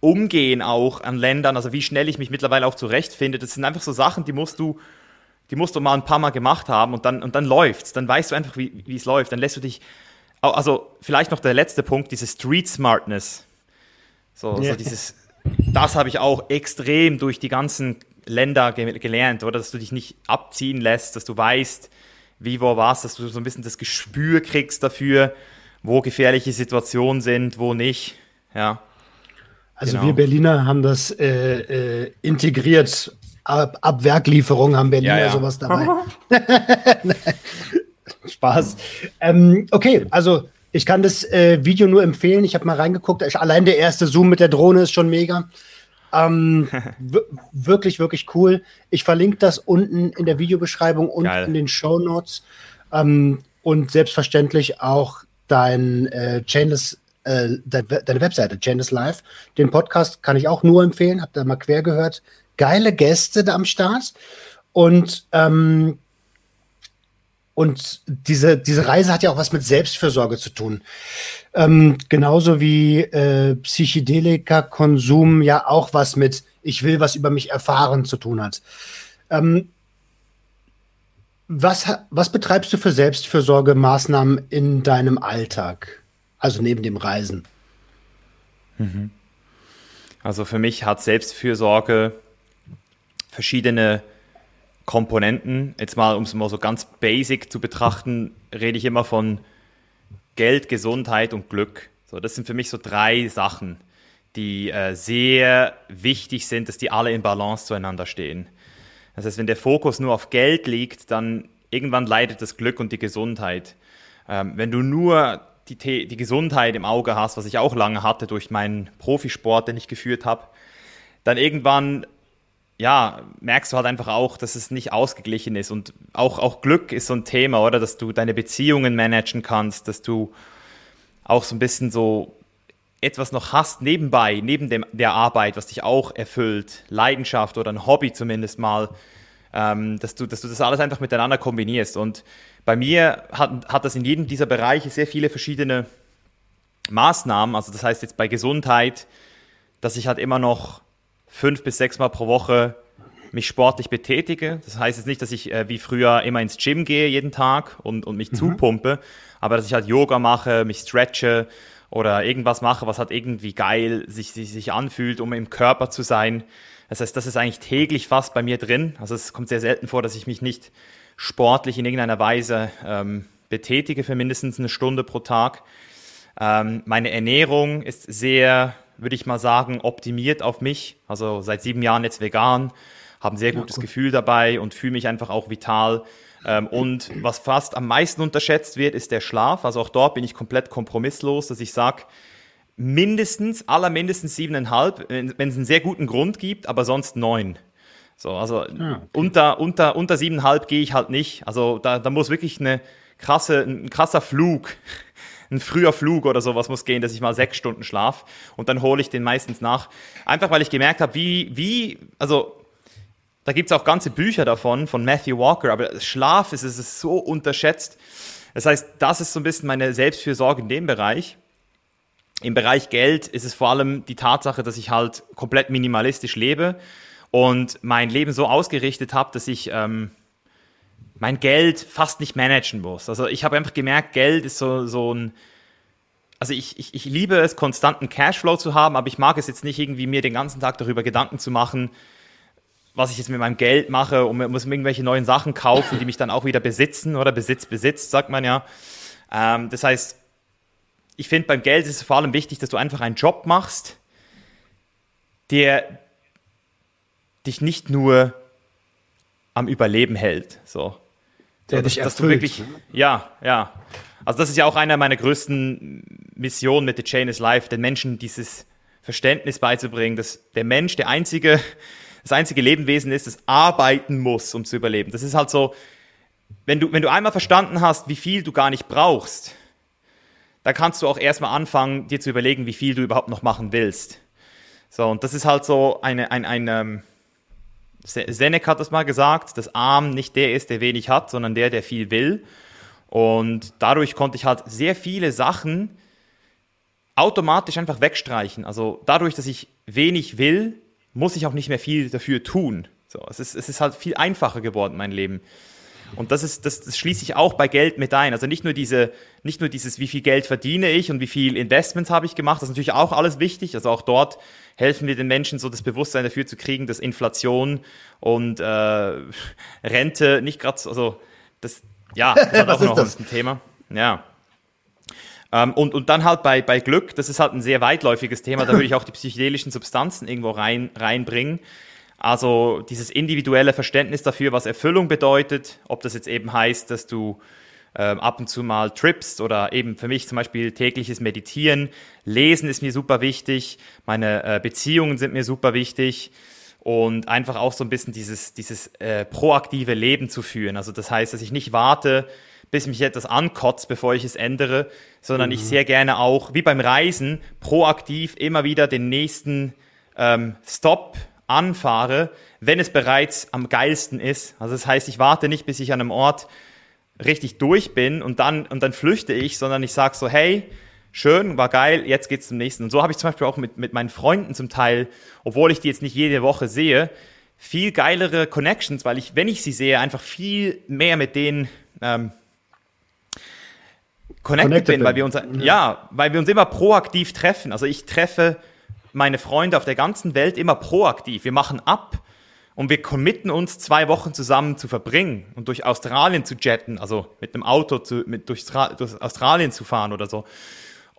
Umgehen auch an Ländern, also wie schnell ich mich mittlerweile auch zurechtfinde, das sind einfach so Sachen, die musst du, die musst du mal ein paar Mal gemacht haben und dann, und dann läuft's. Dann weißt du einfach, wie, wie es läuft. Dann lässt du dich, also vielleicht noch der letzte Punkt, diese Street Smartness. So, yeah. so dieses, das habe ich auch extrem durch die ganzen Länder ge gelernt, oder? Dass du dich nicht abziehen lässt, dass du weißt, wie, wo, was, dass du so ein bisschen das Gespür kriegst dafür, wo gefährliche Situationen sind, wo nicht, ja. Also genau. wir Berliner haben das äh, äh, integriert. Ab, ab Werklieferung haben Berliner ja, ja. sowas dabei. (laughs) (laughs) Spaß. Ähm, okay, also ich kann das äh, Video nur empfehlen. Ich habe mal reingeguckt. Allein der erste Zoom mit der Drohne ist schon mega. Ähm, (laughs) wirklich, wirklich cool. Ich verlinke das unten in der Videobeschreibung und Geil. in den Show Notes. Ähm, und selbstverständlich auch dein äh, Chainless, äh, deine Webseite, Chainless Live. Den Podcast kann ich auch nur empfehlen. Habt ihr mal quer gehört. Geile Gäste am Start. Und ähm, und diese, diese Reise hat ja auch was mit Selbstfürsorge zu tun. Ähm, genauso wie äh, Psychedelika-Konsum ja auch was mit ich will was über mich erfahren zu tun hat. Ähm, was, was betreibst du für Selbstfürsorgemaßnahmen in deinem Alltag? Also neben dem Reisen. Mhm. Also für mich hat Selbstfürsorge verschiedene Komponenten. Jetzt mal, um es mal so ganz basic zu betrachten, rede ich immer von Geld, Gesundheit und Glück. So, das sind für mich so drei Sachen, die äh, sehr wichtig sind, dass die alle in Balance zueinander stehen. Das heißt, wenn der Fokus nur auf Geld liegt, dann irgendwann leidet das Glück und die Gesundheit. Ähm, wenn du nur die, die Gesundheit im Auge hast, was ich auch lange hatte durch meinen Profisport, den ich geführt habe, dann irgendwann ja, merkst du halt einfach auch, dass es nicht ausgeglichen ist. Und auch, auch Glück ist so ein Thema, oder? Dass du deine Beziehungen managen kannst, dass du auch so ein bisschen so etwas noch hast nebenbei, neben dem, der Arbeit, was dich auch erfüllt, Leidenschaft oder ein Hobby zumindest mal, ähm, dass, du, dass du das alles einfach miteinander kombinierst. Und bei mir hat, hat das in jedem dieser Bereiche sehr viele verschiedene Maßnahmen. Also das heißt jetzt bei Gesundheit, dass ich halt immer noch fünf bis sechs Mal pro Woche mich sportlich betätige. Das heißt jetzt nicht, dass ich äh, wie früher immer ins Gym gehe jeden Tag und, und mich mhm. zupumpe, aber dass ich halt Yoga mache, mich stretche oder irgendwas mache, was halt irgendwie geil sich, sich, sich anfühlt, um im Körper zu sein. Das heißt, das ist eigentlich täglich fast bei mir drin. Also es kommt sehr selten vor, dass ich mich nicht sportlich in irgendeiner Weise ähm, betätige für mindestens eine Stunde pro Tag. Ähm, meine Ernährung ist sehr würde ich mal sagen, optimiert auf mich. Also seit sieben Jahren jetzt vegan, habe ein sehr gutes ja, Gefühl dabei und fühle mich einfach auch vital. Ähm, und was fast am meisten unterschätzt wird, ist der Schlaf. Also auch dort bin ich komplett kompromisslos, dass ich sage, mindestens, aller mindestens siebeneinhalb, wenn es einen sehr guten Grund gibt, aber sonst neun. So, also ja, okay. unter, unter, unter siebeneinhalb gehe ich halt nicht. Also da, da muss wirklich eine krasse, ein krasser Flug ein früher Flug oder sowas muss gehen, dass ich mal sechs Stunden schlaf und dann hole ich den meistens nach. Einfach weil ich gemerkt habe, wie, wie, also da gibt es auch ganze Bücher davon, von Matthew Walker, aber Schlaf ist, ist so unterschätzt. Das heißt, das ist so ein bisschen meine Selbstfürsorge in dem Bereich. Im Bereich Geld ist es vor allem die Tatsache, dass ich halt komplett minimalistisch lebe und mein Leben so ausgerichtet habe, dass ich ähm, mein Geld fast nicht managen muss. Also ich habe einfach gemerkt, Geld ist so, so ein, also ich, ich, ich liebe es, konstanten Cashflow zu haben, aber ich mag es jetzt nicht irgendwie mir den ganzen Tag darüber Gedanken zu machen, was ich jetzt mit meinem Geld mache und muss mir irgendwelche neuen Sachen kaufen, die mich dann auch wieder besitzen oder Besitz besitzt, sagt man ja. Ähm, das heißt, ich finde beim Geld ist es vor allem wichtig, dass du einfach einen Job machst, der dich nicht nur am Überleben hält. So der dich dass, dass du wirklich, ja, ja. Also das ist ja auch einer meiner größten Missionen mit The Chain is Life, den Menschen dieses Verständnis beizubringen, dass der Mensch der einzige, das einzige Lebewesen ist, das arbeiten muss, um zu überleben. Das ist halt so, wenn du, wenn du einmal verstanden hast, wie viel du gar nicht brauchst, dann kannst du auch erstmal anfangen, dir zu überlegen, wie viel du überhaupt noch machen willst. So, und das ist halt so eine, ein, ein, Seneca hat das mal gesagt, dass arm nicht der ist, der wenig hat, sondern der, der viel will. Und dadurch konnte ich halt sehr viele Sachen automatisch einfach wegstreichen. Also dadurch, dass ich wenig will, muss ich auch nicht mehr viel dafür tun. So, es, ist, es ist halt viel einfacher geworden, mein Leben. Und das ist, das, das schließe ich auch bei Geld mit ein. Also nicht nur diese, nicht nur dieses, wie viel Geld verdiene ich und wie viel Investments habe ich gemacht. Das ist natürlich auch alles wichtig. Also auch dort helfen wir den Menschen so das Bewusstsein dafür zu kriegen, dass Inflation und äh, Rente nicht gerade, also das, ja, (laughs) das ist auch noch das? ein Thema. Ja. Ähm, und, und dann halt bei, bei Glück, das ist halt ein sehr weitläufiges Thema, da würde ich auch die psychedelischen Substanzen irgendwo rein, reinbringen. Also dieses individuelle Verständnis dafür, was Erfüllung bedeutet, ob das jetzt eben heißt, dass du ähm, ab und zu mal trippst oder eben für mich zum Beispiel tägliches Meditieren, Lesen ist mir super wichtig, meine äh, Beziehungen sind mir super wichtig und einfach auch so ein bisschen dieses, dieses äh, proaktive Leben zu führen. Also das heißt, dass ich nicht warte, bis mich etwas ankotzt, bevor ich es ändere, sondern mhm. ich sehr gerne auch, wie beim Reisen, proaktiv immer wieder den nächsten ähm, Stop anfahre, wenn es bereits am geilsten ist. Also das heißt, ich warte nicht, bis ich an einem Ort richtig durch bin und dann, und dann flüchte ich, sondern ich sage so, hey, schön, war geil, jetzt geht's zum nächsten. Und so habe ich zum Beispiel auch mit, mit meinen Freunden zum Teil, obwohl ich die jetzt nicht jede Woche sehe, viel geilere Connections, weil ich, wenn ich sie sehe, einfach viel mehr mit denen ähm, connected, connected bin, weil wir uns, ja. ja, weil wir uns immer proaktiv treffen. Also ich treffe meine Freunde auf der ganzen Welt immer proaktiv. Wir machen ab und wir committen uns, zwei Wochen zusammen zu verbringen und durch Australien zu jetten, also mit einem Auto zu, mit, durch, durch Australien zu fahren oder so.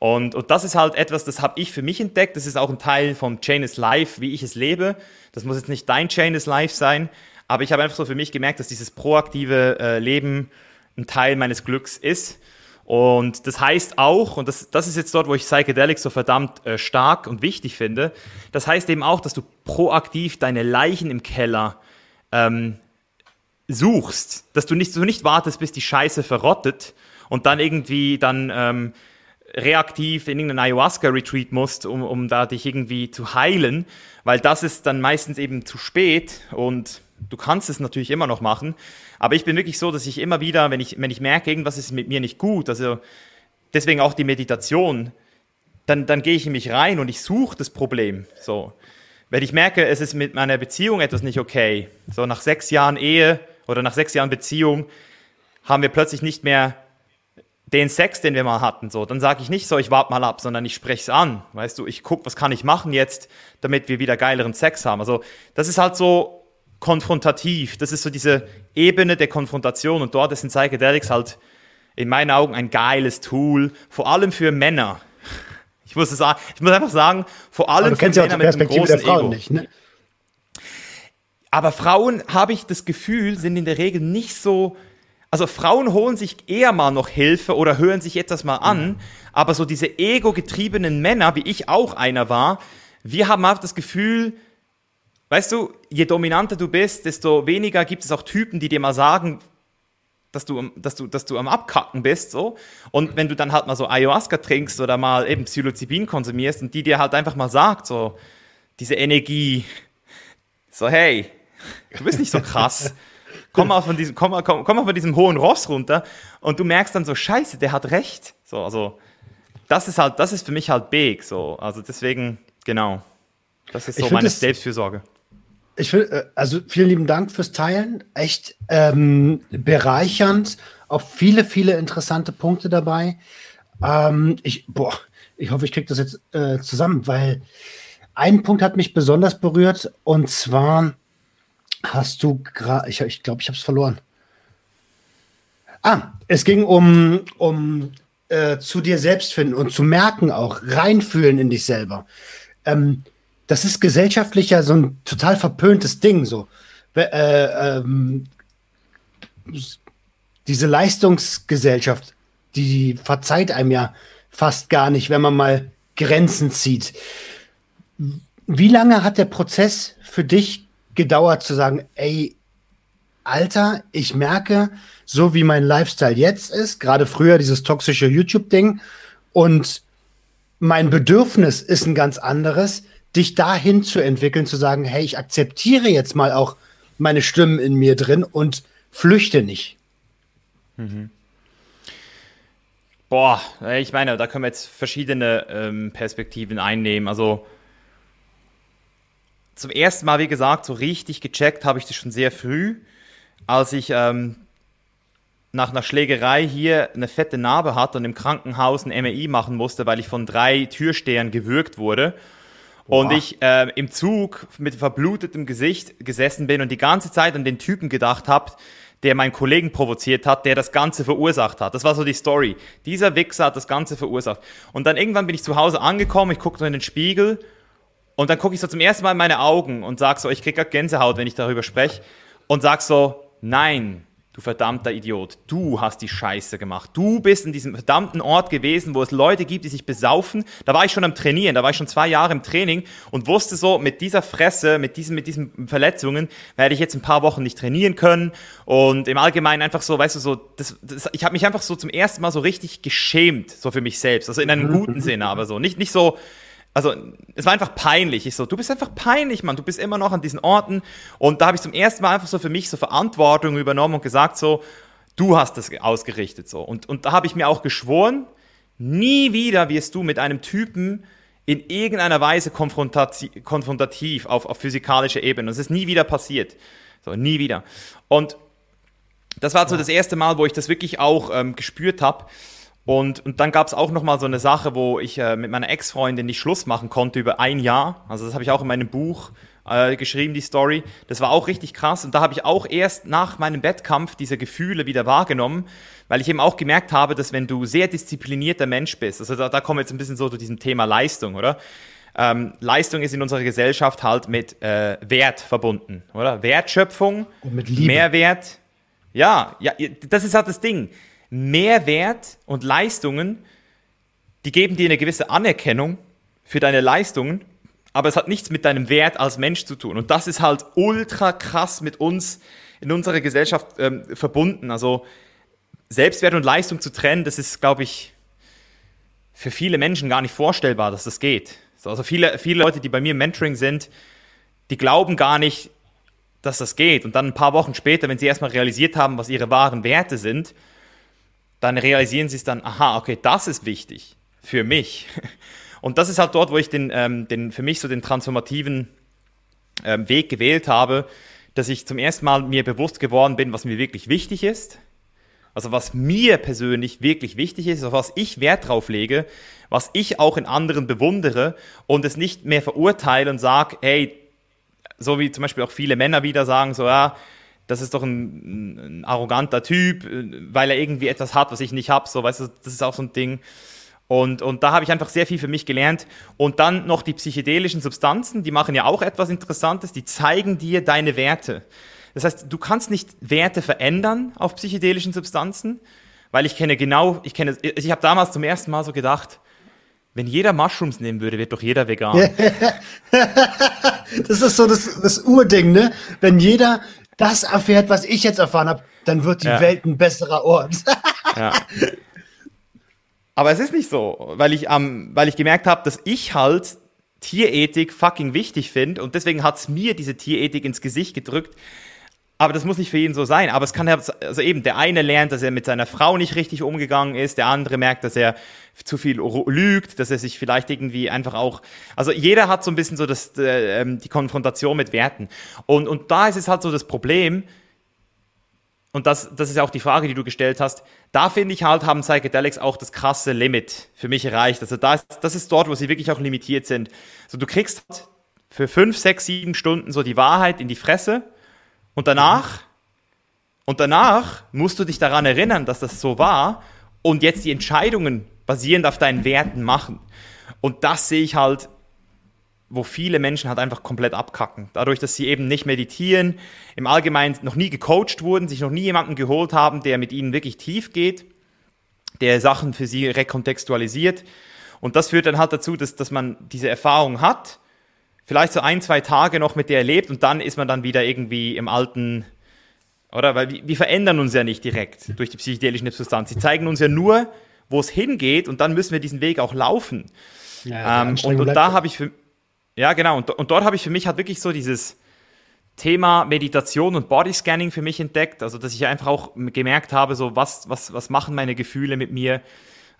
Und, und das ist halt etwas, das habe ich für mich entdeckt. Das ist auch ein Teil vom Chain is Life, wie ich es lebe. Das muss jetzt nicht dein Chain is Life sein, aber ich habe einfach so für mich gemerkt, dass dieses proaktive äh, Leben ein Teil meines Glücks ist. Und das heißt auch, und das, das ist jetzt dort, wo ich Psychedelics so verdammt äh, stark und wichtig finde, das heißt eben auch, dass du proaktiv deine Leichen im Keller ähm, suchst, dass du nicht, so nicht wartest, bis die Scheiße verrottet und dann irgendwie dann ähm, reaktiv in irgendeinen Ayahuasca-Retreat musst, um, um da dich irgendwie zu heilen, weil das ist dann meistens eben zu spät und du kannst es natürlich immer noch machen, aber ich bin wirklich so, dass ich immer wieder, wenn ich, wenn ich merke, irgendwas ist mit mir nicht gut, also deswegen auch die Meditation, dann, dann gehe ich in mich rein und ich suche das Problem. So. Wenn ich merke, es ist mit meiner Beziehung etwas nicht okay, so nach sechs Jahren Ehe oder nach sechs Jahren Beziehung haben wir plötzlich nicht mehr den Sex, den wir mal hatten, so, dann sage ich nicht so, ich warte mal ab, sondern ich spreche es an. Weißt du, ich gucke, was kann ich machen jetzt, damit wir wieder geileren Sex haben. Also das ist halt so konfrontativ. Das ist so diese Ebene der Konfrontation und dort sind Psychedelics halt in meinen Augen ein geiles Tool, vor allem für Männer. Ich muss, sagen, ich muss einfach sagen, vor allem Aber du kennst für ja auch die Perspektive der Frauen Ego. nicht, ne? Aber Frauen, habe ich das Gefühl, sind in der Regel nicht so. Also Frauen holen sich eher mal noch Hilfe oder hören sich etwas mal an, mhm. aber so diese ego-getriebenen Männer, wie ich auch einer war, wir haben auch das Gefühl, Weißt du, je dominanter du bist, desto weniger gibt es auch Typen, die dir mal sagen, dass du, dass du, dass du am Abkacken bist, so. Und wenn du dann halt mal so Ayahuasca trinkst oder mal eben Psilocybin konsumierst und die dir halt einfach mal sagt, so, diese Energie, so, hey, du bist nicht so krass. (laughs) Komm mal von diesem, komm mal, komm, komm mal von diesem hohen Ross runter und du merkst dann so, scheiße, der hat recht. So, also, das ist halt, das ist für mich halt big, so. Also deswegen, genau. Das ist so meine Selbstfürsorge. Ich will, äh, also vielen lieben Dank fürs Teilen. Echt ähm, bereichernd. Auch viele, viele interessante Punkte dabei. Ähm, ich, boah, ich hoffe, ich kriege das jetzt äh, zusammen, weil ein Punkt hat mich besonders berührt und zwar hast du gerade, ich glaube, ich, glaub, ich habe es verloren. Ah, es ging um, um äh, zu dir selbst finden und zu merken auch, reinfühlen in dich selber. Ähm, das ist gesellschaftlich ja so ein total verpöntes Ding, so. Äh, ähm, diese Leistungsgesellschaft, die verzeiht einem ja fast gar nicht, wenn man mal Grenzen zieht. Wie lange hat der Prozess für dich gedauert zu sagen, ey, Alter, ich merke, so wie mein Lifestyle jetzt ist, gerade früher dieses toxische YouTube-Ding und mein Bedürfnis ist ein ganz anderes, dich dahin zu entwickeln, zu sagen, hey, ich akzeptiere jetzt mal auch meine Stimmen in mir drin und flüchte nicht. Mhm. Boah, ich meine, da können wir jetzt verschiedene ähm, Perspektiven einnehmen. Also zum ersten Mal, wie gesagt, so richtig gecheckt habe ich das schon sehr früh, als ich ähm, nach einer Schlägerei hier eine fette Narbe hatte und im Krankenhaus ein MRI machen musste, weil ich von drei Türstehern gewürgt wurde. Und Boah. ich äh, im Zug mit verblutetem Gesicht gesessen bin und die ganze Zeit an den Typen gedacht habe, der meinen Kollegen provoziert hat, der das Ganze verursacht hat. Das war so die Story. Dieser Wichser hat das Ganze verursacht. Und dann irgendwann bin ich zu Hause angekommen, ich gucke so in den Spiegel und dann gucke ich so zum ersten Mal in meine Augen und sag so, ich krieg grad Gänsehaut, wenn ich darüber spreche und sag so, nein, du verdammter Idiot, du hast die Scheiße gemacht. Du bist in diesem verdammten Ort gewesen, wo es Leute gibt, die sich besaufen. Da war ich schon am Trainieren, da war ich schon zwei Jahre im Training und wusste so, mit dieser Fresse, mit diesen, mit diesen Verletzungen werde ich jetzt ein paar Wochen nicht trainieren können. Und im Allgemeinen einfach so, weißt du, so, das, das, ich habe mich einfach so zum ersten Mal so richtig geschämt, so für mich selbst. Also in einem guten Sinne, aber so. Nicht, nicht so, also es war einfach peinlich. Ich so, du bist einfach peinlich, Mann. Du bist immer noch an diesen Orten. Und da habe ich zum ersten Mal einfach so für mich so Verantwortung übernommen und gesagt so, du hast das ausgerichtet so. Und, und da habe ich mir auch geschworen, nie wieder wirst du mit einem Typen in irgendeiner Weise konfrontati konfrontativ auf, auf physikalischer Ebene. Das ist nie wieder passiert. So, nie wieder. Und das war so das erste Mal, wo ich das wirklich auch ähm, gespürt habe. Und, und dann gab es auch noch mal so eine Sache, wo ich äh, mit meiner Ex-Freundin nicht Schluss machen konnte über ein Jahr. Also das habe ich auch in meinem Buch äh, geschrieben, die Story. Das war auch richtig krass. Und da habe ich auch erst nach meinem Wettkampf diese Gefühle wieder wahrgenommen, weil ich eben auch gemerkt habe, dass wenn du sehr disziplinierter Mensch bist, also da, da kommen wir jetzt ein bisschen so zu diesem Thema Leistung, oder? Ähm, Leistung ist in unserer Gesellschaft halt mit äh, Wert verbunden, oder? Wertschöpfung, Und mit Liebe. Mehrwert. Ja, ja, das ist halt das Ding. Mehrwert und Leistungen, die geben dir eine gewisse Anerkennung für deine Leistungen, aber es hat nichts mit deinem Wert als Mensch zu tun. Und das ist halt ultra krass mit uns in unserer Gesellschaft ähm, verbunden. Also Selbstwert und Leistung zu trennen, das ist, glaube ich, für viele Menschen gar nicht vorstellbar, dass das geht. So, Also viele, viele Leute, die bei mir im Mentoring sind, die glauben gar nicht, dass das geht. Und dann ein paar Wochen später, wenn sie erstmal realisiert haben, was ihre wahren Werte sind, dann realisieren sie es dann, aha, okay, das ist wichtig für mich. (laughs) Und das ist halt dort, wo ich den, ähm, den für mich so den transformativen ähm, Weg gewählt habe, dass ich zum ersten Mal mir bewusst geworden bin, was mir wirklich wichtig ist. Also was mir persönlich wirklich wichtig ist, auf was ich Wert drauf lege, was ich auch in anderen bewundere und es nicht mehr verurteile und sage, hey, so wie zum Beispiel auch viele Männer wieder sagen, so ja, das ist doch ein, ein arroganter Typ, weil er irgendwie etwas hat, was ich nicht habe, so weißt du, das ist auch so ein Ding. Und, und da habe ich einfach sehr viel für mich gelernt. Und dann noch die psychedelischen Substanzen, die machen ja auch etwas Interessantes, die zeigen dir deine Werte. Das heißt, du kannst nicht Werte verändern auf psychedelischen Substanzen, weil ich kenne genau, ich kenne, ich habe damals zum ersten Mal so gedacht, wenn jeder Mushrooms nehmen würde, wird doch jeder vegan. (laughs) Das ist so das, das Urding, ne? Wenn jeder das erfährt, was ich jetzt erfahren habe, dann wird die Ja. Welt ein besserer Ort. (laughs) Ja. Aber es ist nicht so, weil ich, ähm, weil ich gemerkt habe, dass ich halt Tierethik fucking wichtig finde und deswegen hat's mir diese Tierethik ins Gesicht gedrückt. Aber das muss nicht für jeden so sein. Aber es kann ja, also eben, der eine lernt, dass er mit seiner Frau nicht richtig umgegangen ist, der andere merkt, dass er zu viel lügt, dass er sich vielleicht irgendwie einfach auch, also jeder hat so ein bisschen so das, äh, ähm, die Konfrontation mit Werten. Und, und da ist es halt so das Problem, und das, das ist ja auch die Frage, die du gestellt hast, da finde ich halt, haben Psychedelics auch das krasse Limit für mich erreicht. Also da ist, das ist dort, wo sie wirklich auch limitiert sind. So, du kriegst halt für fünf, sechs, sieben Stunden so die Wahrheit in die Fresse und danach, und danach musst du dich daran erinnern, dass das so war und jetzt die Entscheidungen basierend auf deinen Werten machen. Und das sehe ich halt wo viele Menschen halt einfach komplett abkacken. Dadurch, dass sie eben nicht meditieren, im Allgemeinen noch nie gecoacht wurden, sich noch nie jemanden geholt haben, der mit ihnen wirklich tief geht, der Sachen für sie rekontextualisiert. Und das führt dann halt dazu, dass, dass man diese Erfahrung hat, vielleicht so ein, zwei Tage noch mit der erlebt und dann ist man dann wieder irgendwie im alten, oder? Weil wir, wir verändern uns ja nicht direkt durch die psychedelischen Substanzen. Sie zeigen uns ja nur, wo es hingeht und dann müssen wir diesen Weg auch laufen. Ja, Ähm, und, und da habe ich für, ja genau, und, und dort habe ich für mich halt wirklich so dieses Thema Meditation und Bodyscanning für mich entdeckt, also dass ich einfach auch gemerkt habe, so was, was, was machen meine Gefühle mit mir.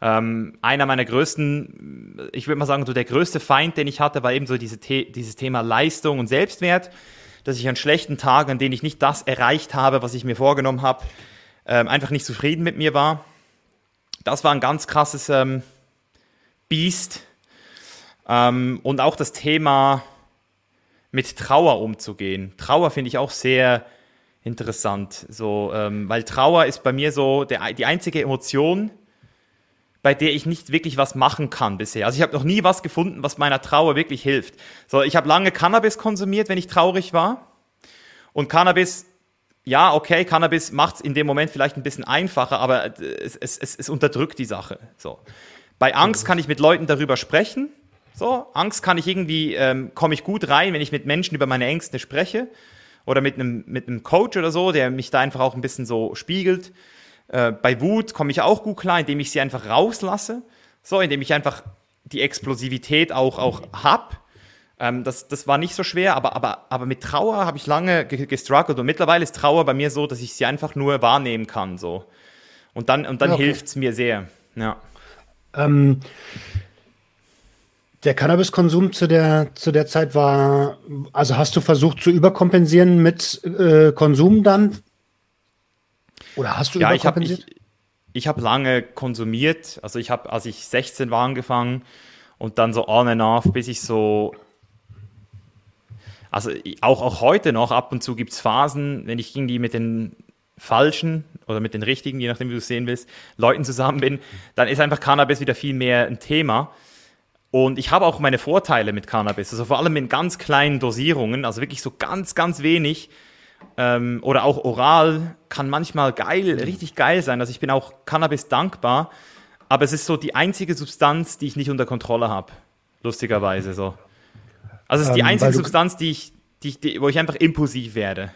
Ähm, einer meiner größten, ich würde mal sagen, so der größte Feind, den ich hatte, war eben so diese The dieses Thema Leistung und Selbstwert, dass ich an schlechten Tagen, an denen ich nicht das erreicht habe, was ich mir vorgenommen habe, ähm, einfach nicht zufrieden mit mir war. Das war ein ganz krasses ähm, Biest. Ähm, und auch das Thema mit Trauer umzugehen. Trauer finde ich auch sehr interessant, so, ähm, weil Trauer ist bei mir so der, die einzige Emotion, bei der ich nicht wirklich was machen kann bisher. Also ich habe noch nie was gefunden, was meiner Trauer wirklich hilft. So, ich habe lange Cannabis konsumiert, wenn ich traurig war. Und Cannabis, ja, okay, Cannabis macht es in dem Moment vielleicht ein bisschen einfacher, aber es, es, es, es unterdrückt die Sache. So. Bei Angst kann ich mit Leuten darüber sprechen. So, Angst kann ich irgendwie, ähm, komme ich gut rein, wenn ich mit Menschen über meine Ängste spreche. Oder mit einem, mit einem Coach oder so, der mich da einfach auch ein bisschen so spiegelt. Äh, bei Wut komme ich auch gut klar, indem ich sie einfach rauslasse. So, indem ich einfach die Explosivität auch, auch habe. Ähm, das, das war nicht so schwer, aber, aber, aber mit Trauer habe ich lange gestruggelt. Und mittlerweile ist Trauer bei mir so, dass ich sie einfach nur wahrnehmen kann. So. Und dann, und dann okay. hilft es mir sehr. Ja. Ähm, der Cannabiskonsum zu der, zu der Zeit war, also hast du versucht zu überkompensieren mit äh, Konsum dann? Oder hast du ja, überkompensiert? Ich habe ich, ich hab lange konsumiert. Also ich habe, als ich 16 war, angefangen und dann so on and off, bis ich so also auch, auch heute noch, ab und zu gibt es Phasen, wenn ich irgendwie mit den falschen oder mit den richtigen, je nachdem, wie du es sehen willst, Leuten zusammen bin, dann ist einfach Cannabis wieder viel mehr ein Thema. Und ich habe auch meine Vorteile mit Cannabis, also vor allem in ganz kleinen Dosierungen, also wirklich so ganz, ganz wenig. Ähm, oder auch oral kann manchmal geil, richtig geil sein. Also ich bin auch Cannabis dankbar, aber es ist so die einzige Substanz, die ich nicht unter Kontrolle habe. Lustigerweise so. Also es ist die ähm, einzige Substanz, die ich, die ich, die, wo ich einfach impulsiv werde.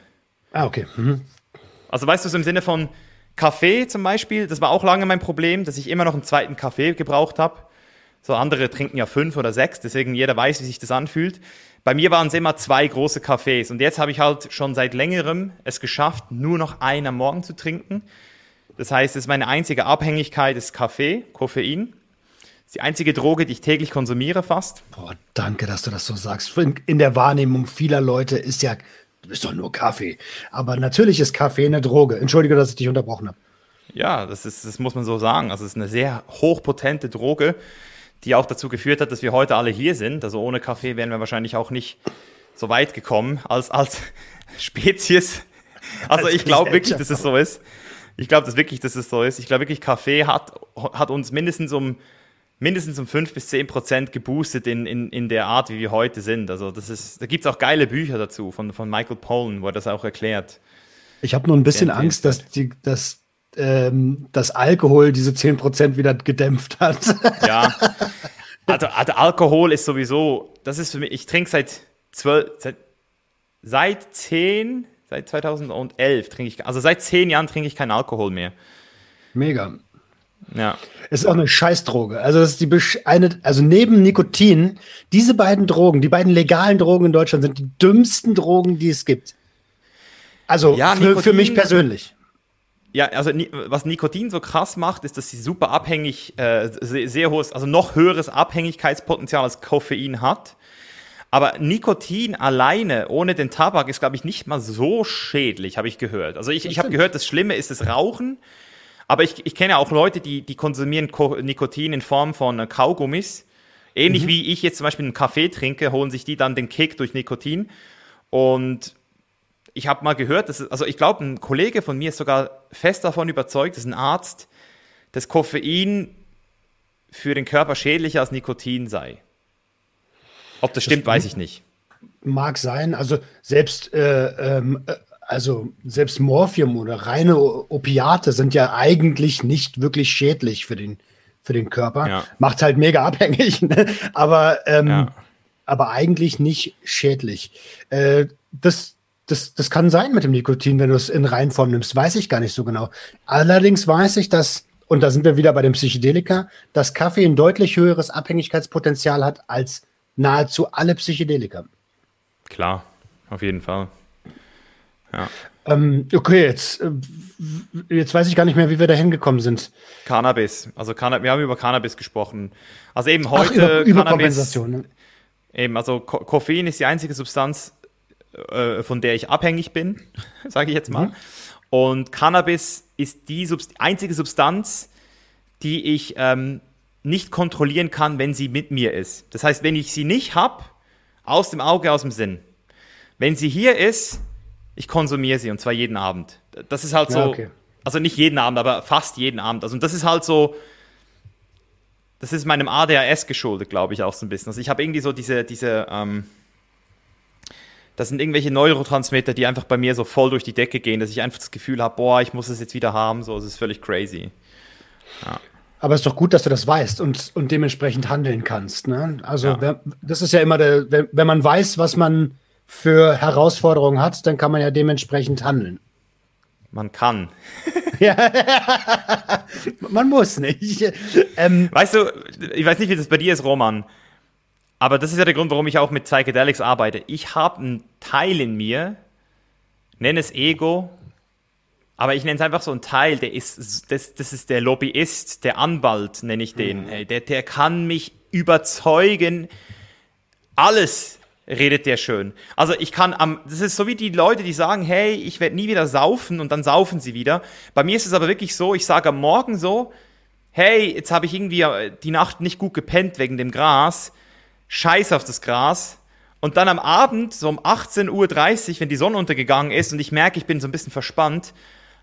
Ah, okay. Mhm. Also weißt du, so im Sinne von Kaffee zum Beispiel, das war auch lange mein Problem, dass ich immer noch einen zweiten Kaffee gebraucht habe. So andere trinken ja fünf oder sechs, deswegen jeder weiß, wie sich das anfühlt. Bei mir waren es immer zwei große Kaffees und jetzt habe ich halt schon seit längerem es geschafft, nur noch einen am Morgen zu trinken. Das heißt, es ist meine einzige Abhängigkeit ist Kaffee, Koffein. Das ist die einzige Droge, die ich täglich konsumiere fast. Boah, danke, dass du das so sagst. In der Wahrnehmung vieler Leute ist ja, du bist doch nur Kaffee. Aber natürlich ist Kaffee eine Droge. Entschuldige, dass ich dich unterbrochen habe. Ja, das, ist, das muss man so sagen. Also es ist eine sehr hochpotente Droge die auch dazu geführt hat, dass wir heute alle hier sind. Also ohne Kaffee wären wir wahrscheinlich auch nicht so weit gekommen als, als (laughs) Spezies. Also als ich glaube wirklich, dass es so ist. Ich glaube das wirklich, dass es so ist. Ich glaube wirklich, Kaffee hat, hat uns mindestens um mindestens um 5 bis 10 Prozent geboostet in, in, in der Art, wie wir heute sind. Also das ist, da gibt es auch geile Bücher dazu von, von Michael Pollan, wo er das auch erklärt. Ich habe nur ein bisschen Angst, dass, die, dass ähm, dass Alkohol diese 10% wieder gedämpft hat. (laughs) Ja. Also, also, Alkohol ist sowieso, das ist für mich, ich trinke seit zwölf, seit, seit 10, seit 2011 trinke ich, also seit 10 Jahren trinke ich keinen Alkohol mehr. Mega. Ja. Es ist auch eine Scheißdroge. Also das ist die eine, also neben Nikotin, diese beiden Drogen, die beiden legalen Drogen in Deutschland sind die dümmsten Drogen, die es gibt. Also ja, für, für mich persönlich. Ja, also was Nikotin so krass macht, ist, dass sie super abhängig, äh, sehr, sehr hohes, also noch höheres Abhängigkeitspotenzial als Koffein hat. Aber Nikotin alleine ohne den Tabak ist, glaube ich, nicht mal so schädlich, habe ich gehört. Also ich, ich habe gehört, das Schlimme ist das Rauchen. Aber ich, ich kenne auch Leute, die, die konsumieren Ko Nikotin in Form von Kaugummis. Ähnlich mhm. wie ich jetzt zum Beispiel einen Kaffee trinke, holen sich die dann den Kick durch Nikotin. Und ich habe mal gehört, dass, also ich glaube, ein Kollege von mir ist sogar fest davon überzeugt, dass ein Arzt, dass Koffein für den Körper schädlicher als Nikotin sei. Ob das, das stimmt, weiß ich nicht. Mag sein. Also selbst, äh, ähm, äh, also selbst Morphium oder reine Opiate sind ja eigentlich nicht wirklich schädlich für den, für den Körper. Ja. Macht halt mega (laughs) abhängig, ne? aber, ähm, ja. aber eigentlich nicht schädlich. Äh, das, das, das kann sein mit dem Nikotin, wenn du es in Reinform nimmst, weiß ich gar nicht so genau. Allerdings weiß ich, dass, und da sind wir wieder bei dem Psychedelika, dass Kaffee ein deutlich höheres Abhängigkeitspotenzial hat als nahezu alle Psychedelika. Klar, auf jeden Fall. Ja. Ähm, okay, jetzt, äh, jetzt weiß ich gar nicht mehr, wie wir da hingekommen sind. Cannabis. Also Canna wir haben über Cannabis gesprochen. Also eben heute Ach, über, über Cannabis. Ne? Eben, also Ko Koffein ist die einzige Substanz, äh, von der ich abhängig bin, (laughs) sage ich jetzt mal. Mhm. Und Cannabis ist die Subst einzige Substanz, die ich ähm, nicht kontrollieren kann, wenn sie mit mir ist. Das heißt, wenn ich sie nicht habe, aus dem Auge, aus dem Sinn. Wenn sie hier ist, ich konsumiere sie und zwar jeden Abend. Das ist halt so, ja, okay. also nicht jeden Abend, aber fast jeden Abend. Also und das ist halt so, das ist meinem ADHS geschuldet, glaube ich, auch so ein bisschen. Also ich habe irgendwie so diese, diese, ähm, das sind irgendwelche Neurotransmitter, die einfach bei mir so voll durch die Decke gehen, dass ich einfach das Gefühl habe, boah, ich muss es jetzt wieder haben, so, es ist völlig crazy. Ja. Aber es ist doch gut, dass du das weißt und, und dementsprechend handeln kannst. Ne? Also ja. das ist ja immer der, wenn, wenn man weiß, was man für Herausforderungen hat, dann kann man ja dementsprechend handeln. Man kann. (laughs) ja, man muss nicht. (laughs) Ähm, weißt du, ich weiß nicht, wie das bei dir ist, Roman, aber das ist ja der Grund, warum ich auch mit Psychedelics arbeite. Ich habe einen Teil in mir, nenne es Ego, aber ich nenne es einfach so ein Teil, der ist, das, das ist der Lobbyist, der Anwalt, nenne ich den. Mhm. Der, der kann mich überzeugen, alles redet der schön. Also ich kann am, das ist so wie die Leute, die sagen, hey, ich werde nie wieder saufen und dann saufen sie wieder. Bei mir ist es aber wirklich so, ich sage am Morgen so, hey, jetzt habe ich irgendwie äh, die Nacht nicht gut gepennt wegen dem Gras, scheiß auf das Gras. Und dann am Abend, so um 18.30 Uhr, wenn die Sonne untergegangen ist und ich merke, ich bin so ein bisschen verspannt,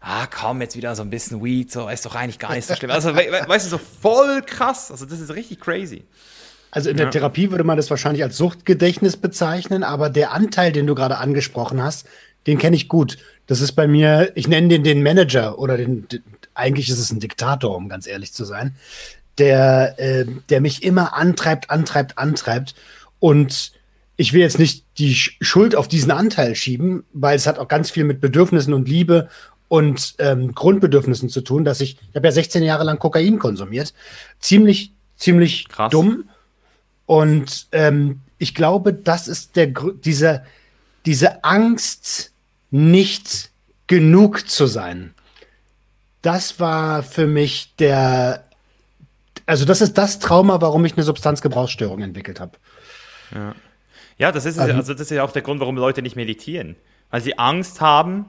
ah komm, jetzt wieder so ein bisschen Weed, so ist doch eigentlich gar nicht so schlimm. Also we weißt du, so voll krass. Also das ist richtig crazy. Also in der ja. Therapie würde man das wahrscheinlich als Suchtgedächtnis bezeichnen, aber der Anteil, den du gerade angesprochen hast, den kenne ich gut. Das ist bei mir, ich nenne den den Manager oder den, den eigentlich ist es ein Diktator, um ganz ehrlich zu sein, der, äh, der mich immer antreibt, antreibt, antreibt. Und ich will jetzt nicht die Schuld auf diesen Anteil schieben, weil es hat auch ganz viel mit Bedürfnissen und Liebe und ähm, Grundbedürfnissen zu tun, dass ich, ich habe ja 16 Jahre lang Kokain konsumiert. Ziemlich, ziemlich Krass. dumm. Und ähm, ich glaube, das ist der diese, diese Angst, nicht genug zu sein. Das war für mich der, also das ist das Trauma, warum ich eine Substanzgebrauchsstörung entwickelt habe. Ja. ja, das ist also, also das ist ja auch der Grund, warum Leute nicht meditieren, weil sie Angst haben,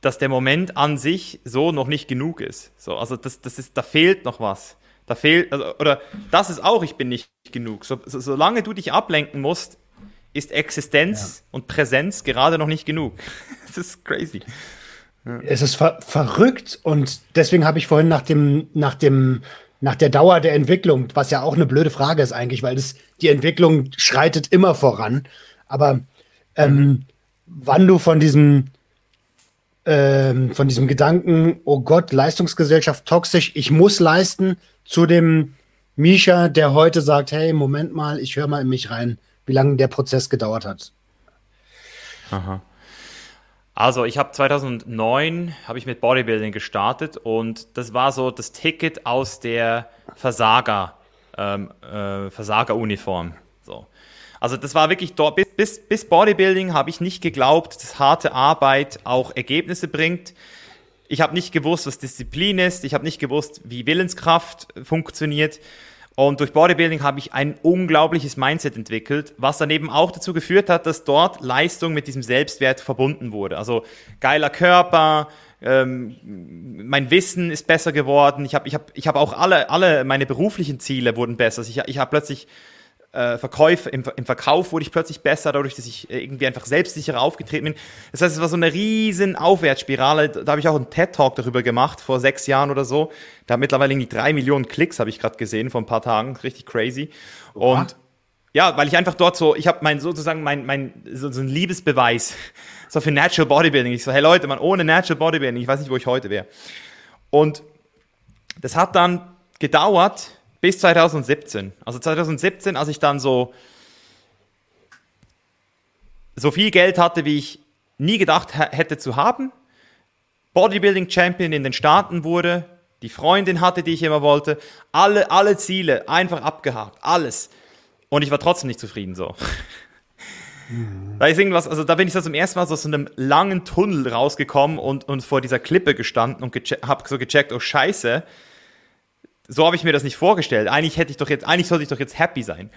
dass der Moment an sich so noch nicht genug ist. So, also das, das ist, da fehlt noch was. Da fehlt, also, oder das ist auch, ich bin nicht genug. So, so, solange du dich ablenken musst, ist Existenz ja. und Präsenz gerade noch nicht genug. (laughs) das ist crazy. Ja. Es ist ver verrückt und deswegen habe ich vorhin nach dem, nach dem, nach der Dauer der Entwicklung, was ja auch eine blöde Frage ist eigentlich, weil das, die Entwicklung schreitet immer voran. Aber ähm, wann du von diesem ähm, von diesem Gedanken, oh Gott, Leistungsgesellschaft toxisch, ich muss leisten, zu dem Misha, der heute sagt, hey, Moment mal, ich höre mal in mich rein, wie lange der Prozess gedauert hat. Aha. Also ich habe 2009 habe ich mit Bodybuilding gestartet und das war so das Ticket aus der Versager ähm, äh, Versageruniform. So. Also das war wirklich dort, bis, bis, bis Bodybuilding habe ich nicht geglaubt, dass harte Arbeit auch Ergebnisse bringt. Ich habe nicht gewusst, was Disziplin ist. Ich habe nicht gewusst, wie Willenskraft funktioniert. Und durch Bodybuilding habe ich ein unglaubliches Mindset entwickelt, was dann eben auch dazu geführt hat, dass dort Leistung mit diesem Selbstwert verbunden wurde. Also geiler Körper, ähm, mein Wissen ist besser geworden. Ich habe ich hab, ich hab auch alle, alle meine beruflichen Ziele wurden besser. Ich, ich habe plötzlich äh, Verkäufe, im, im, Verkauf wurde ich plötzlich besser, dadurch, dass ich äh, irgendwie einfach selbstsicherer aufgetreten bin. Das heißt, es war so eine riesen Aufwärtsspirale. Da habe ich auch einen TED-Talk darüber gemacht, vor sechs Jahren oder so. Da hat mittlerweile irgendwie drei Millionen Klicks, habe ich gerade gesehen, vor ein paar Tagen. Richtig crazy. Und ja, weil ich einfach dort so, ich habe mein sozusagen mein, mein so, so ein Liebesbeweis (laughs) so für Natural Bodybuilding. Ich so, hey Leute, man, ohne Natural Bodybuilding, ich weiß nicht, wo ich heute wäre. Und das hat dann gedauert, bis 2017. Also 2017, als ich dann so, so viel Geld hatte, wie ich nie gedacht hätte zu haben, Bodybuilding Champion in den Staaten wurde, die Freundin hatte, die ich immer wollte, alle, alle Ziele einfach abgehakt, alles. Und ich war trotzdem nicht zufrieden so. Mhm. Da ist irgendwas, also da bin ich so zum ersten Mal so aus einem langen Tunnel rausgekommen und, und vor dieser Klippe gestanden und habe so gecheckt, oh Scheiße, so habe ich mir das nicht vorgestellt. Eigentlich hätte ich doch jetzt, eigentlich sollte ich doch jetzt happy sein.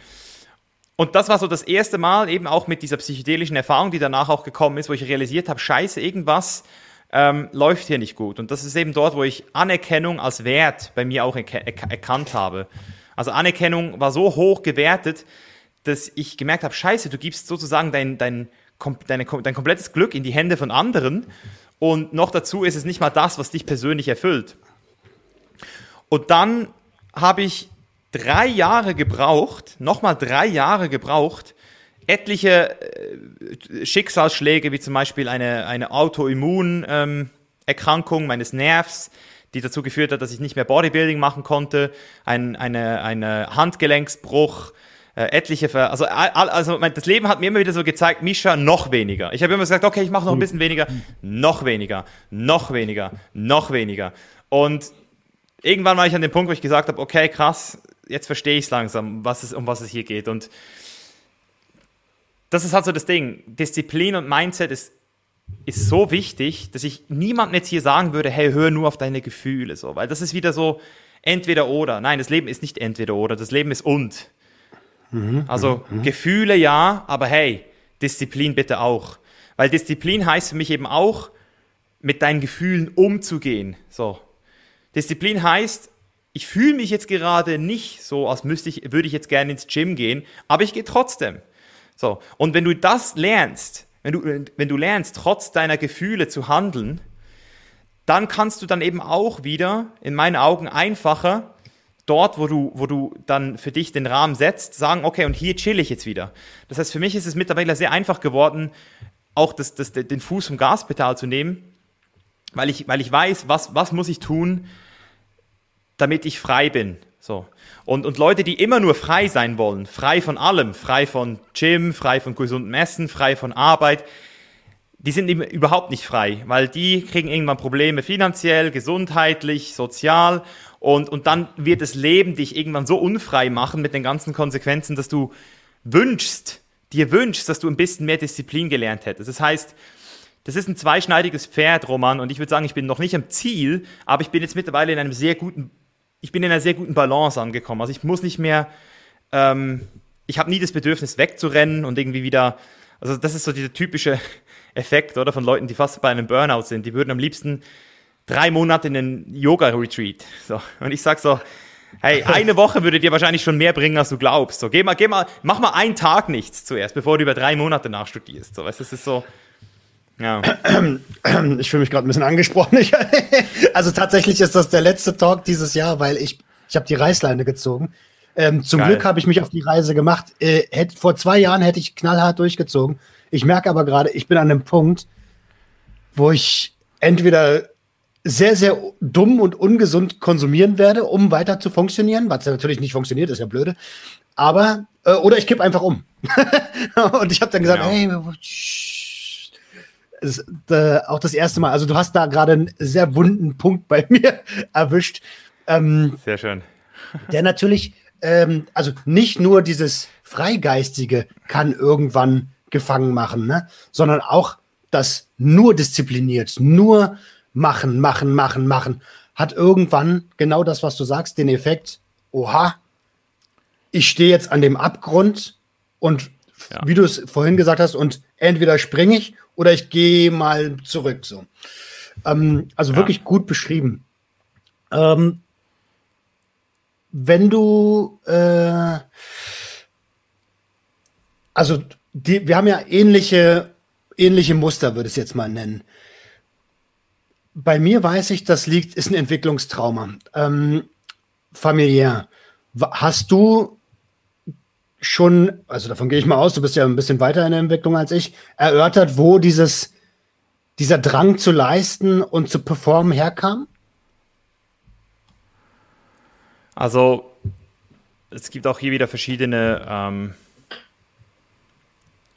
Und das war so das erste Mal eben auch mit dieser psychedelischen Erfahrung, die danach auch gekommen ist, wo ich realisiert habe, scheiße, irgendwas ähm, läuft hier nicht gut. Und das ist eben dort, wo ich Anerkennung als Wert bei mir auch erkannt habe. Also Anerkennung war so hoch gewertet, dass ich gemerkt habe, scheiße, du gibst sozusagen dein, dein, dein, dein komplettes Glück in die Hände von anderen und noch dazu ist es nicht mal das, was dich persönlich erfüllt. Und dann habe ich drei Jahre gebraucht, nochmal drei Jahre gebraucht, etliche äh, Schicksalsschläge, wie zum Beispiel eine, eine Autoimmunerkrankung ähm, meines Nervs, die dazu geführt hat, dass ich nicht mehr Bodybuilding machen konnte, ein eine, eine Handgelenksbruch, äh, etliche, Ver also, also das Leben hat mir immer wieder so gezeigt, Misha, noch weniger. Ich habe immer gesagt, okay, ich mache noch ein bisschen weniger, noch weniger, noch weniger, noch weniger. Und irgendwann war ich an dem Punkt, wo ich gesagt habe, okay, krass, jetzt verstehe ich es langsam, was es, um was es hier geht. Und das ist halt so das Ding. Disziplin und Mindset ist, ist so wichtig, dass ich niemandem jetzt hier sagen würde, hey, hör nur auf deine Gefühle, so, weil das ist wieder so entweder oder. Nein, das Leben ist nicht entweder oder, das Leben ist und. Mhm, also mhm. Gefühle ja, aber hey, Disziplin bitte auch. Weil Disziplin heißt für mich eben auch, mit deinen Gefühlen umzugehen. So. Disziplin heißt, ich fühle mich jetzt gerade nicht so, als müsste ich, würde ich jetzt gerne ins Gym gehen, aber ich gehe trotzdem. So. Und wenn du das lernst, wenn du, wenn du lernst, trotz deiner Gefühle zu handeln, dann kannst du dann eben auch wieder, in meinen Augen, einfacher dort, wo du, wo du dann für dich den Rahmen setzt, sagen, okay, und hier chill ich jetzt wieder. Das heißt, für mich ist es mittlerweile sehr einfach geworden, auch das, das, den Fuß vom Gaspedal zu nehmen, weil ich, weil ich weiß, was, was muss ich tun, damit ich frei bin. So. Und, und Leute, die immer nur frei sein wollen, frei von allem, frei von Gym, frei von gesundem Essen, frei von Arbeit, die sind überhaupt nicht frei, weil die kriegen irgendwann Probleme finanziell, gesundheitlich, sozial und, und dann wird das Leben dich irgendwann so unfrei machen mit den ganzen Konsequenzen, dass du wünschst, dir wünschst, dass du ein bisschen mehr Disziplin gelernt hättest. Das heißt, das ist ein zweischneidiges Pferd, Roman, und ich würde sagen, ich bin noch nicht am Ziel, aber ich bin jetzt mittlerweile in einem sehr guten ich bin in einer sehr guten Balance angekommen. Also ich muss nicht mehr, ähm, ich habe nie das Bedürfnis wegzurennen und irgendwie wieder, also das ist so dieser typische (laughs) Effekt, oder, von Leuten, die fast bei einem Burnout sind. Die würden am liebsten drei Monate in einen Yoga-Retreat. So. Und ich sag so, hey, (laughs) eine Woche würde dir wahrscheinlich schon mehr bringen, als du glaubst. So, geh mal, geh mal, mach mal einen Tag nichts zuerst, bevor du über drei Monate nachstudierst. So, weißt, das ist so, ja. (clears throat) Ich fühle mich gerade ein bisschen angesprochen. (laughs) also tatsächlich ist das der letzte Talk dieses Jahr, weil ich, ich habe die Reißleine gezogen. Ähm, zum Geil. Glück habe ich mich auf die Reise gemacht. Äh, hätt, vor zwei Jahren hätte ich knallhart durchgezogen. Ich merke aber gerade, ich bin an einem Punkt, wo ich entweder sehr, sehr dumm und ungesund konsumieren werde, um weiter zu funktionieren, was natürlich nicht funktioniert, ist ja blöde. Aber, äh, oder ich kipp einfach um. (laughs) und ich habe dann gesagt, genau. hey, ist, äh, auch das erste Mal. Also du hast da gerade einen sehr wunden Punkt bei (laughs) mir erwischt. Ähm, sehr schön. der natürlich, ähm, also nicht nur dieses Freigeistige kann irgendwann gefangen machen, ne? sondern auch das nur diszipliniert, nur machen, machen, machen, machen, hat irgendwann genau das, was du sagst, den Effekt, oha, ich stehe jetzt an dem Abgrund und ja. wie du es vorhin gesagt hast, und entweder springe ich oder ich gehe mal zurück. So. Ähm, also ja. wirklich gut beschrieben. Ähm, wenn du, äh, also die, wir haben ja ähnliche, ähnliche Muster, würde ich es jetzt mal nennen. Bei mir weiß ich, das liegt, ist ein Entwicklungstrauma. Ähm, familiär. Hast du schon, also davon gehe ich mal aus, du bist ja ein bisschen weiter in der Entwicklung als ich, erörtert, wo dieses, dieser Drang zu leisten und zu performen herkam? Also, es gibt auch hier wieder verschiedene ähm,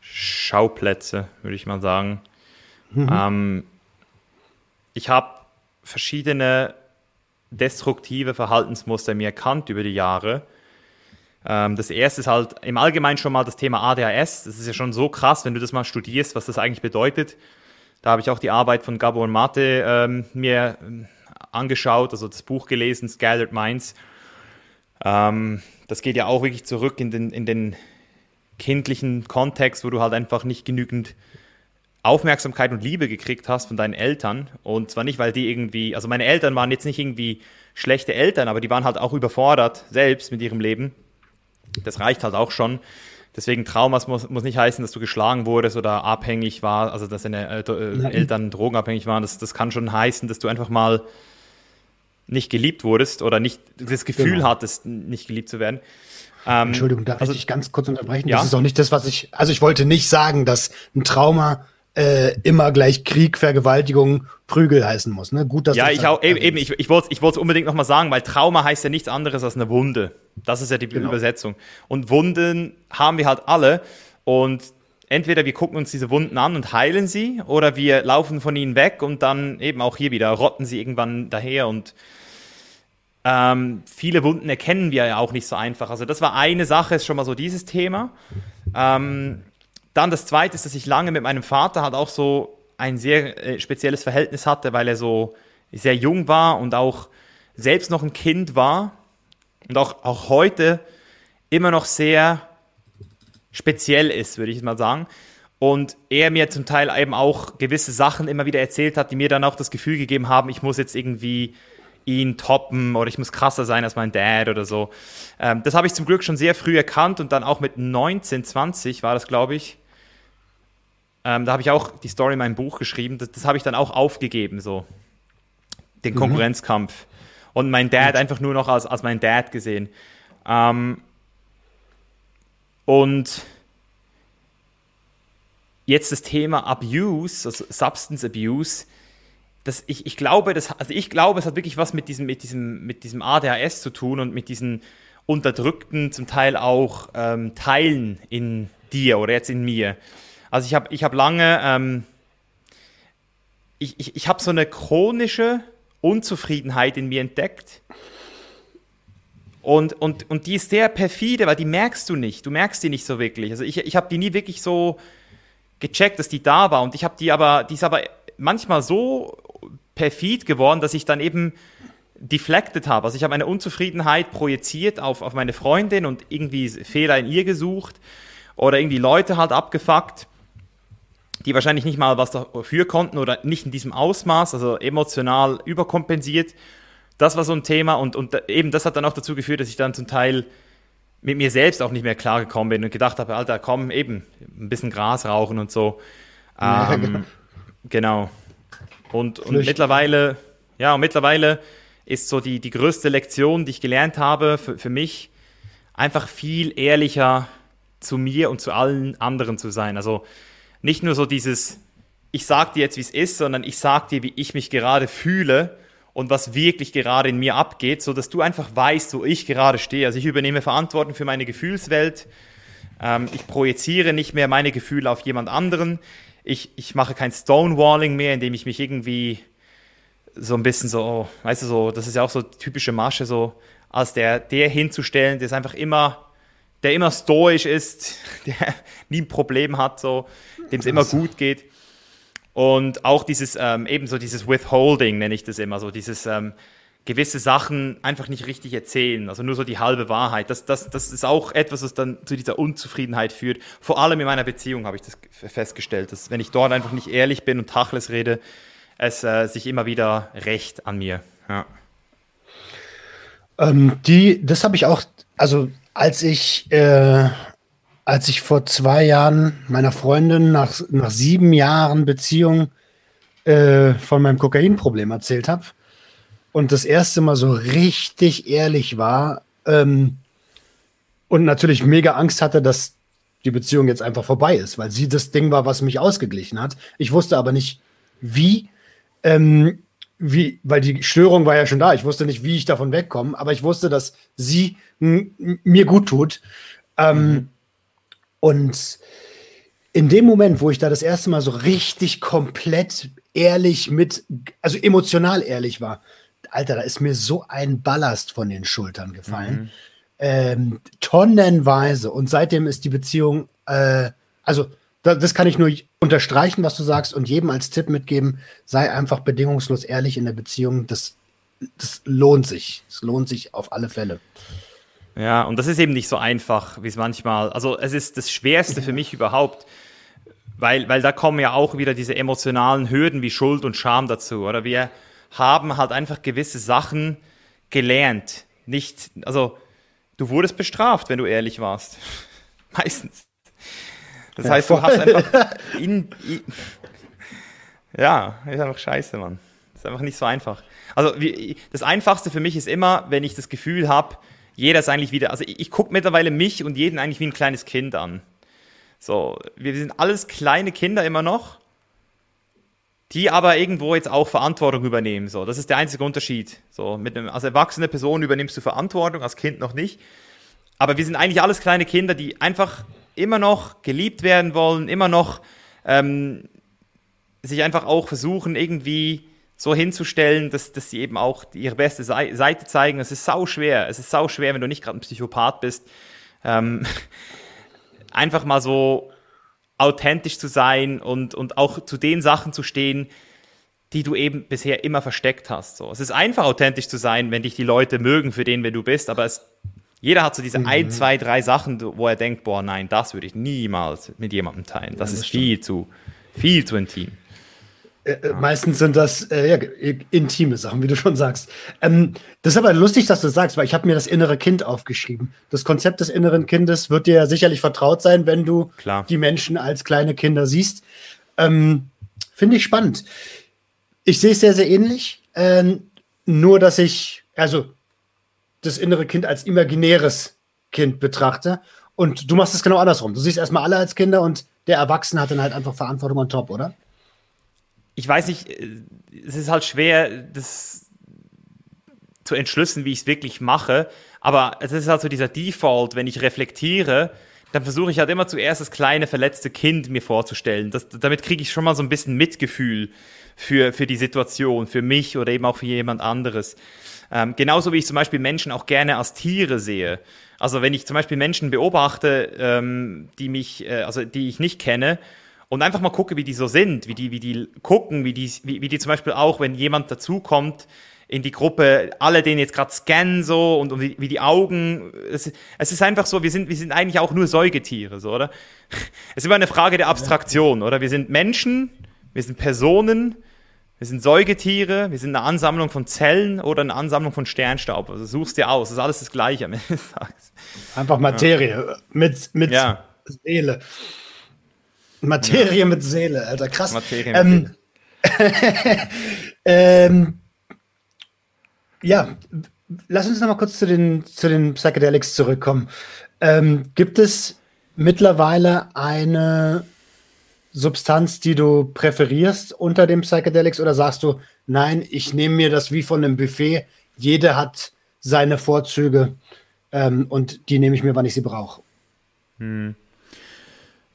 Schauplätze, würde ich mal sagen. Mhm. Ähm, ich habe verschiedene destruktive Verhaltensmuster mir erkannt über die Jahre das erste ist halt im Allgemeinen schon mal das Thema ADHS. Das ist ja schon so krass, wenn du das mal studierst, was das eigentlich bedeutet. Da habe ich auch die Arbeit von Gabor Mate ähm, mir ähm, angeschaut, also das Buch gelesen, Scattered Minds. Ähm, das geht ja auch wirklich zurück in den, in den kindlichen Kontext, wo du halt einfach nicht genügend Aufmerksamkeit und Liebe gekriegt hast von deinen Eltern. Und zwar nicht, weil die irgendwie, also meine Eltern waren jetzt nicht irgendwie schlechte Eltern, aber die waren halt auch überfordert selbst mit ihrem Leben. Das reicht halt auch schon. Deswegen Traumas muss, muss nicht heißen, dass du geschlagen wurdest oder abhängig war, also dass deine äh, Eltern drogenabhängig waren. Das, das kann schon heißen, dass du einfach mal nicht geliebt wurdest oder nicht das Gefühl genau. hattest, nicht geliebt zu werden. Ähm, Entschuldigung, darf also, ich dich ganz kurz unterbrechen? Ja? Das ist auch nicht das, was ich, also ich wollte nicht sagen, dass ein Trauma äh, immer gleich Krieg, Vergewaltigung, Prügel heißen muss. Ne? Gut, dass ja, ich auch, eben, ich, ich wollte ich es unbedingt nochmal sagen, weil Trauma heißt ja nichts anderes als eine Wunde. Das ist ja die genau. Übersetzung. Und Wunden haben wir halt alle. Und entweder wir gucken uns diese Wunden an und heilen sie, oder wir laufen von ihnen weg und dann eben auch hier wieder rotten sie irgendwann daher. Und ähm, viele Wunden erkennen wir ja auch nicht so einfach. Also das war eine Sache, ist schon mal so dieses Thema. Ähm, dann das Zweite ist, dass ich lange mit meinem Vater halt auch so ein sehr äh, spezielles Verhältnis hatte, weil er so sehr jung war und auch selbst noch ein Kind war und auch, auch heute immer noch sehr speziell ist, würde ich mal sagen. Und er mir zum Teil eben auch gewisse Sachen immer wieder erzählt hat, die mir dann auch das Gefühl gegeben haben, ich muss jetzt irgendwie ihn toppen oder ich muss krasser sein als mein Dad oder so. Ähm, das habe ich zum Glück schon sehr früh erkannt und dann auch mit 19, 20 war das, glaube ich, ähm, da habe ich auch die Story in meinem Buch geschrieben. Das, das habe ich dann auch aufgegeben, so. Den mhm. Konkurrenzkampf. Mhm. Und mein Dad einfach nur noch als, als mein Dad gesehen. Ähm, und jetzt das Thema Abuse, also Substance Abuse. Das, ich, ich, glaube, das, also ich glaube, es hat wirklich was mit diesem, mit, diesem, mit diesem ADHS zu tun und mit diesen unterdrückten, zum Teil auch ähm, Teilen in dir oder jetzt in mir. Also ich habe ich hab lange, ähm, ich, ich, ich habe so eine chronische Unzufriedenheit in mir entdeckt. Und, und, und die ist sehr perfide, weil die merkst du nicht. Du merkst die nicht so wirklich. Also ich, ich habe die nie wirklich so gecheckt, dass die da war. Und ich habe die aber, die ist aber manchmal so perfid geworden, dass ich dann eben deflected habe. Also ich habe eine Unzufriedenheit projiziert auf, auf meine Freundin und irgendwie Fehler in ihr gesucht oder irgendwie Leute halt abgefuckt die wahrscheinlich nicht mal was dafür konnten oder nicht in diesem Ausmaß, also emotional überkompensiert. Das war so ein Thema und, und eben das hat dann auch dazu geführt, dass ich dann zum Teil mit mir selbst auch nicht mehr klargekommen bin und gedacht habe, Alter, komm, eben, ein bisschen Gras rauchen und so. Ähm, genau. genau. Und, und mittlerweile, ja, und mittlerweile ist so die, die größte Lektion, die ich gelernt habe für, für mich, einfach viel ehrlicher zu mir und zu allen anderen zu sein. Also nicht nur so dieses, ich sag dir jetzt, wie es ist, sondern ich sag dir, wie ich mich gerade fühle und was wirklich gerade in mir abgeht, so dass du einfach weißt, wo ich gerade stehe. Also ich übernehme Verantwortung für meine Gefühlswelt. Ähm, ich projiziere nicht mehr meine Gefühle auf jemand anderen. Ich, ich mache kein Stonewalling mehr, indem ich mich irgendwie so ein bisschen so, weißt du, so, das ist ja auch so typische Masche, so als der, der hinzustellen, der ist einfach immer, der immer stoisch ist, (laughs) der nie ein Problem hat, so dem es immer gut geht. Und auch dieses, ähm, ebenso dieses Withholding nenne ich das immer, so dieses ähm, gewisse Sachen einfach nicht richtig erzählen, also nur so die halbe Wahrheit. Das, das, das ist auch etwas, was dann zu dieser Unzufriedenheit führt. Vor allem in meiner Beziehung habe ich das festgestellt, dass wenn ich dort einfach nicht ehrlich bin und Tachles rede, es äh, sich immer wieder rächt an mir. Ja. Ähm, die, das habe ich auch, also als ich äh, als ich vor zwei Jahren meiner Freundin nach, nach sieben Jahren Beziehung äh, von meinem Kokainproblem erzählt habe und das erste Mal so richtig ehrlich war ähm, und natürlich mega Angst hatte, dass die Beziehung jetzt einfach vorbei ist, weil sie das Ding war, was mich ausgeglichen hat. Ich wusste aber nicht, wie, ähm, wie, weil die Störung war ja schon da. Ich wusste nicht, wie ich davon wegkomme, aber ich wusste, dass sie mir gut tut. Ähm, mhm. Und in dem Moment, wo ich da das erste Mal so richtig komplett ehrlich mit, also emotional ehrlich war, Alter, da ist mir so ein Ballast von den Schultern gefallen. Mhm. Ähm, tonnenweise. Und seitdem ist die Beziehung, äh, also da, das kann ich nur unterstreichen, was du sagst, und jedem als Tipp mitgeben, sei einfach bedingungslos ehrlich in der Beziehung. Das, das lohnt sich. Es lohnt sich auf alle Fälle. Ja, und das ist eben nicht so einfach, wie es manchmal, also es ist das Schwerste für mich überhaupt, weil, weil da kommen ja auch wieder diese emotionalen Hürden wie Schuld und Scham dazu, oder? Wir haben halt einfach gewisse Sachen gelernt. Nicht, also, du wurdest bestraft, wenn du ehrlich warst. (laughs) Meistens. Das ja, heißt, du hast einfach (laughs) in, in, ja, ist einfach scheiße, Mann. Ist einfach nicht so einfach. Also wie, das Einfachste für mich ist immer, wenn ich das Gefühl habe, jeder ist eigentlich wieder, also ich, ich gucke mittlerweile mich und jeden eigentlich wie ein kleines Kind an. So, wir sind alles kleine Kinder immer noch, die aber irgendwo jetzt auch Verantwortung übernehmen. So, das ist der einzige Unterschied. So, mit einem, als erwachsene Person übernimmst du Verantwortung, als Kind noch nicht. Aber wir sind eigentlich alles kleine Kinder, die einfach immer noch geliebt werden wollen, immer noch ähm, sich einfach auch versuchen, irgendwie so hinzustellen, dass, dass sie eben auch ihre beste Seite zeigen. Es ist sau schwer. Es ist sau schwer, wenn du nicht gerade ein Psychopath bist. Ähm, (laughs) einfach mal so authentisch zu sein und, und auch zu den Sachen zu stehen, die du eben bisher immer versteckt hast. So. Es ist einfach authentisch zu sein, wenn dich die Leute mögen für den, wer du bist, aber es, jeder hat so diese mhm. ein, zwei, drei Sachen, wo er denkt, boah, nein, das würde ich niemals mit jemandem teilen. Das, ja, das ist stimmt. viel zu, viel zu intim. Äh, äh, meistens sind das äh, ja, intime Sachen, wie du schon sagst. Ähm, das ist aber lustig, dass du das sagst, weil ich habe mir das innere Kind aufgeschrieben. Das Konzept des inneren Kindes wird dir ja sicherlich vertraut sein, wenn du Klar. die Menschen als kleine Kinder siehst. Ähm, Finde ich spannend. Ich sehe es sehr, sehr ähnlich. Ähm, nur, dass ich, also das innere Kind als imaginäres Kind betrachte. Und du machst es genau andersrum. Du siehst erstmal alle als Kinder und der Erwachsene hat dann halt einfach Verantwortung on top, oder? Ich weiß nicht, äh, es ist halt schwer, das zu entschlüssen, wie ich es wirklich mache. Aber es ist halt so dieser Default, wenn ich reflektiere, dann versuche ich halt immer zuerst das kleine verletzte Kind mir vorzustellen. Das, damit kriege ich schon mal so ein bisschen Mitgefühl für, für die Situation, für mich oder eben auch für jemand anderes. Ähm, genauso wie ich zum Beispiel Menschen auch gerne als Tiere sehe. Also wenn ich zum Beispiel Menschen beobachte, ähm, die mich, äh, also die ich nicht kenne, und einfach mal gucke, wie die so sind, wie die, wie die gucken, wie die, wie, wie die zum Beispiel auch, wenn jemand dazukommt in die Gruppe, alle den jetzt gerade scannen so und, und wie, wie die Augen. Es, es, ist einfach so, wir sind, wir sind eigentlich auch nur Säugetiere, so, oder? (laughs) Es ist immer eine Frage der Abstraktion, oder? Wir sind Menschen, wir sind Personen, wir sind Säugetiere, wir sind eine Ansammlung von Zellen oder eine Ansammlung von Sternstaub. Also suchst dir aus, das ist alles das Gleiche am Ende des Tages. Einfach Materie ja. mit, mit ja. Seele. Materie ja. mit Seele, Alter, krass. Materie ähm, mit Seele. (laughs) ähm, ja, lass uns noch mal kurz zu den, zu den Psychedelics zurückkommen. Ähm, gibt es mittlerweile eine Substanz, die du präferierst unter den Psychedelics oder sagst du, nein, ich nehme mir das wie von einem Buffet, jede hat seine Vorzüge ähm, und die nehme ich mir, wann ich sie brauche? Hm.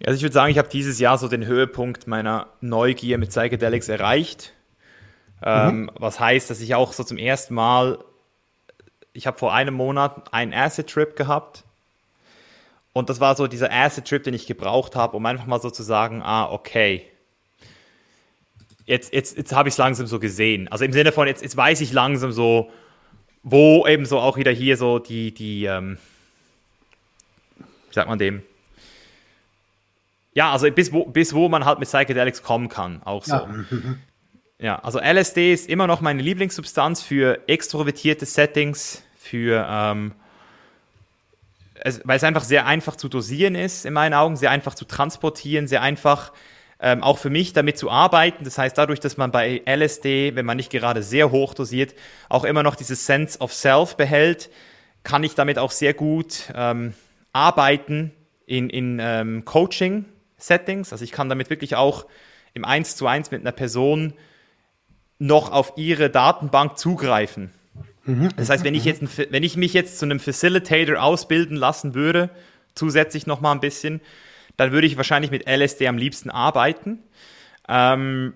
Also ich würde sagen, ich habe dieses Jahr so den Höhepunkt meiner Neugier mit Psychedelics erreicht. Ähm, mhm. Was heißt, dass ich auch so zum ersten Mal, ich habe vor einem Monat einen Acid-Trip gehabt. Und das war so dieser Acid-Trip, den ich gebraucht habe, um einfach mal so zu sagen, ah, okay. Jetzt, jetzt, jetzt habe ich es langsam so gesehen. Also im Sinne von, jetzt, jetzt weiß ich langsam so, wo eben so auch wieder hier so die, die, ähm, wie sagt man dem, ja, also bis wo, bis wo man halt mit Psychedelics kommen kann, auch so. Ja. (laughs) ja, also LSD ist immer noch meine Lieblingssubstanz für extrovertierte Settings, für ähm, es, weil es einfach sehr einfach zu dosieren ist, in meinen Augen, sehr einfach zu transportieren, sehr einfach ähm, auch für mich damit zu arbeiten. Das heißt, dadurch, dass man bei LSD, wenn man nicht gerade sehr hoch dosiert, auch immer noch dieses Sense of Self behält, kann ich damit auch sehr gut ähm, arbeiten in, in ähm, Coaching, Settings. Also ich kann damit wirklich auch im 1 zu 1 mit einer Person noch auf ihre Datenbank zugreifen. Mhm. Das heißt, wenn ich, jetzt, wenn ich mich jetzt zu einem Facilitator ausbilden lassen würde, zusätzlich noch mal ein bisschen, dann würde ich wahrscheinlich mit LSD am liebsten arbeiten. Ähm,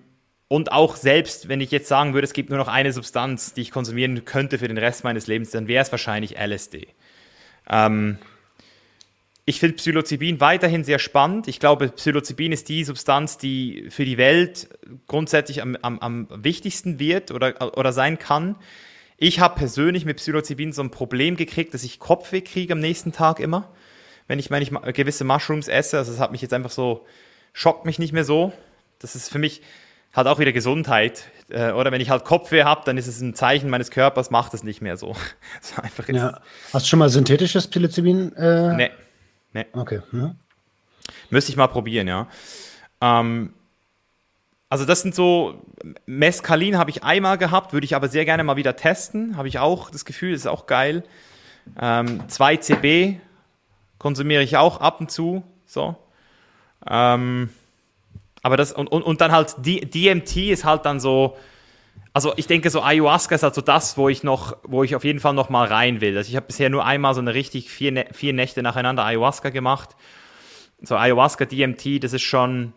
und auch selbst, wenn ich jetzt sagen würde, es gibt nur noch eine Substanz, die ich konsumieren könnte für den Rest meines Lebens, dann wäre es wahrscheinlich LSD. Ähm, ich finde Psilocybin weiterhin sehr spannend. Ich glaube, Psilocybin ist die Substanz, die für die Welt grundsätzlich am, am, am wichtigsten wird oder, oder sein kann. Ich habe persönlich mit Psilocybin so ein Problem gekriegt, dass ich Kopfweh kriege am nächsten Tag immer, wenn ich meine, ich gewisse Mushrooms esse. Also das hat mich jetzt einfach so schockt mich nicht mehr so. Das ist für mich halt auch wieder Gesundheit. Äh, oder wenn ich halt Kopfweh habe, dann ist es ein Zeichen meines Körpers, macht es nicht mehr so. (laughs) so einfach ja. Hast du schon mal synthetisches Psilocybin? Äh? Nee. Nee. Okay. Hm. Müsste ich mal probieren, ja. Ähm, also das sind so, Mescalin habe ich einmal gehabt, würde ich aber sehr gerne mal wieder testen. Habe ich auch das Gefühl, ist auch geil. Ähm, 2CB konsumiere ich auch ab und zu. So. Ähm, aber das, und, und, und dann halt die, DMT ist halt dann so, also ich denke, so Ayahuasca ist halt so das, wo ich noch, wo ich auf jeden Fall noch mal rein will. Also ich habe bisher nur einmal so eine richtig vier, vier Nächte nacheinander Ayahuasca gemacht. So Ayahuasca, DMT, das ist schon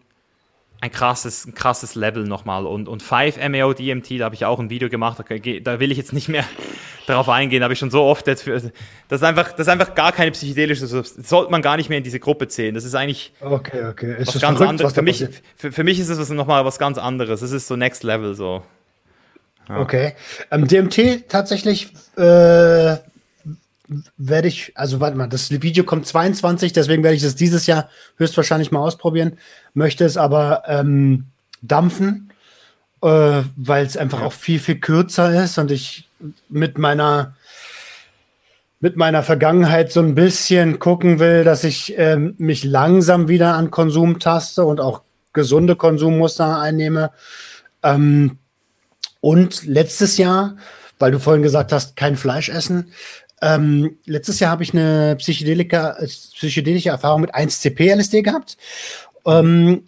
ein krasses, ein krasses Level nochmal. Und, und 5-MAO DMT, da habe ich auch ein Video gemacht, da will ich jetzt nicht mehr (laughs) darauf eingehen, da habe ich schon so oft jetzt für, das ist einfach, das ist einfach gar keine psychedelische Substanz, sollte man gar nicht mehr in diese Gruppe zählen. Das ist eigentlich okay, okay. Ist was ganz verrückt, anderes. Was für, mich, für, für, mich ist es nochmal was ganz anderes. Das ist so Next Level so. Ja. Okay. Ähm, DMT tatsächlich äh, werde ich, also warte mal, das Video kommt 22, deswegen werde ich das dieses Jahr höchstwahrscheinlich mal ausprobieren. Möchte es aber ähm, dampfen, äh, weil es einfach ja. auch viel, viel kürzer ist und ich mit meiner mit meiner Vergangenheit so ein bisschen gucken will, dass ich ähm, mich langsam wieder an Konsum taste und auch gesunde Konsummuster einnehme. Ähm, und letztes Jahr, weil du vorhin gesagt hast, kein Fleisch essen, ähm, letztes Jahr habe ich eine psychedelische Erfahrung mit 1CP-LSD gehabt. Ähm,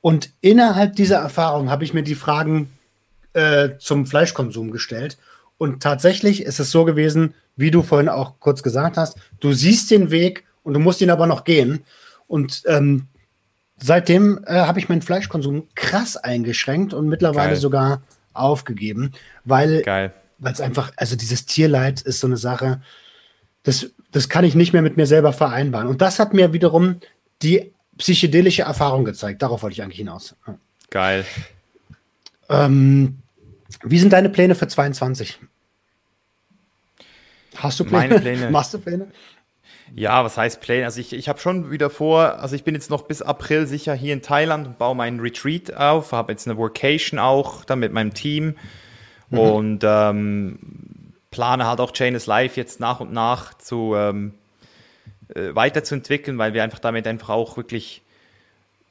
und innerhalb dieser Erfahrung habe ich mir die Fragen äh, zum Fleischkonsum gestellt. Und tatsächlich ist es so gewesen, wie du vorhin auch kurz gesagt hast, du siehst den Weg und du musst ihn aber noch gehen. Und ähm, seitdem äh, habe ich meinen Fleischkonsum krass eingeschränkt und mittlerweile Geil. sogar aufgegeben, weil es einfach, also dieses Tierleid ist so eine Sache, das, das kann ich nicht mehr mit mir selber vereinbaren. Und das hat mir wiederum die psychedelische Erfahrung gezeigt. Darauf wollte ich eigentlich hinaus. Geil. Ähm, wie sind deine Pläne für 22? Hast du Pläne? Meine Pläne. (laughs) Machst du Pläne? Ja, was heißt Pläne? Also ich, ich habe schon wieder vor, also ich bin jetzt noch bis April sicher hier in Thailand und baue meinen Retreat auf, habe jetzt eine Workation auch dann mit meinem Team mhm. und ähm, plane halt auch Chain is Life jetzt nach und nach zu ähm, äh, weiterzuentwickeln, weil wir einfach damit einfach auch wirklich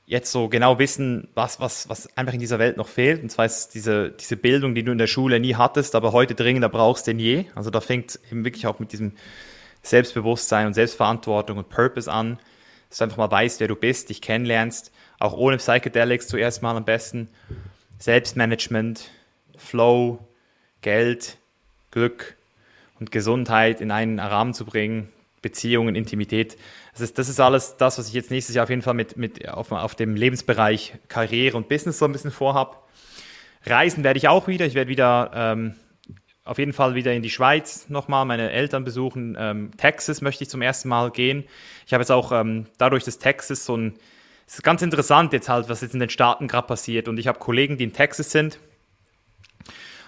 jetzt so genau wissen, was, was, was einfach in dieser Welt noch fehlt. Und zwar ist diese, diese Bildung, die du in der Schule nie hattest, aber heute dringender brauchst denn je. Also da fängt eben wirklich auch mit diesem Selbstbewusstsein und Selbstverantwortung und Purpose an, dass du einfach mal weißt, wer du bist, dich kennenlernst, auch ohne Psychedelics zuerst mal am besten. Selbstmanagement, Flow, Geld, Glück und Gesundheit in einen Rahmen zu bringen, Beziehungen, Intimität. Das ist, das ist alles das, was ich jetzt nächstes Jahr auf jeden Fall mit, mit auf, auf dem Lebensbereich Karriere und Business so ein bisschen vorhabe. Reisen werde ich auch wieder. Ich werde wieder ähm, auf jeden Fall wieder in die Schweiz nochmal meine Eltern besuchen. Ähm, Texas möchte ich zum ersten Mal gehen. Ich habe jetzt auch ähm, dadurch, dass Texas so ein, es ist ganz interessant jetzt halt, was jetzt in den Staaten gerade passiert. Und ich habe Kollegen, die in Texas sind.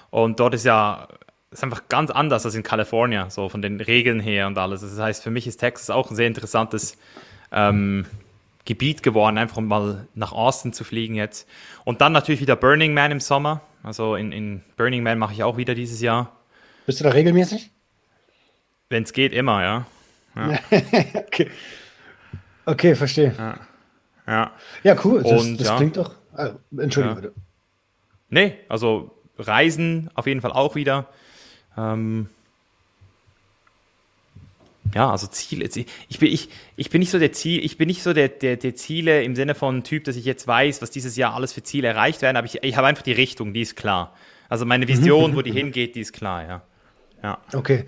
Und dort ist ja ist einfach ganz anders als in Kalifornien, so von den Regeln her und alles. Das heißt, für mich ist Texas auch ein sehr interessantes ähm, Gebiet geworden, einfach mal nach Austin zu fliegen jetzt. Und dann natürlich wieder Burning Man im Sommer. Also in, in Burning Man mache ich auch wieder dieses Jahr. Bist du da regelmäßig? Wenn es geht, immer, ja. ja. (laughs) okay. okay, verstehe. Ja, ja. ja cool. Das, und, das ja. klingt doch. Ah, Entschuldigung bitte. Nee, also Reisen auf jeden Fall auch wieder. Ähm, ja, also Ziele. Ich bin, ich, ich bin nicht so der Ziel, ich bin nicht so der, der, der Ziele im Sinne von Typ, dass ich jetzt weiß, was dieses Jahr alles für Ziele erreicht werden, aber ich, ich habe einfach die Richtung, die ist klar. Also meine Vision, wo die hingeht, die ist klar, ja. Ja. Okay.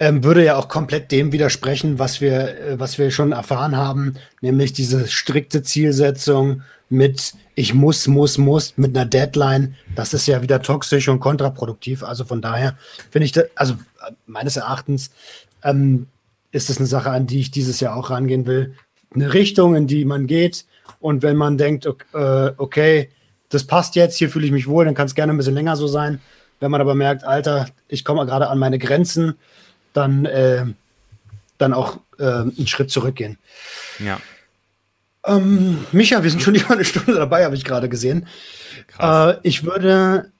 Ähm, würde ja auch komplett dem widersprechen, was wir, äh, was wir schon erfahren haben, nämlich diese strikte Zielsetzung mit ich muss, muss, muss, mit einer Deadline. Das ist ja wieder toxisch und kontraproduktiv. Also von daher finde ich, da, also meines Erachtens ähm, ist es eine Sache, an die ich dieses Jahr auch rangehen will. Eine Richtung, in die man geht. Und wenn man denkt, okay, äh, okay das passt jetzt, hier fühle ich mich wohl, dann kann es gerne ein bisschen länger so sein. Wenn man aber merkt, Alter, ich komme gerade an meine Grenzen, dann, äh, dann auch äh, einen Schritt zurückgehen. Ja. Ähm, Micha, wir sind schon über eine Stunde dabei, habe ich gerade gesehen. Äh, ich würde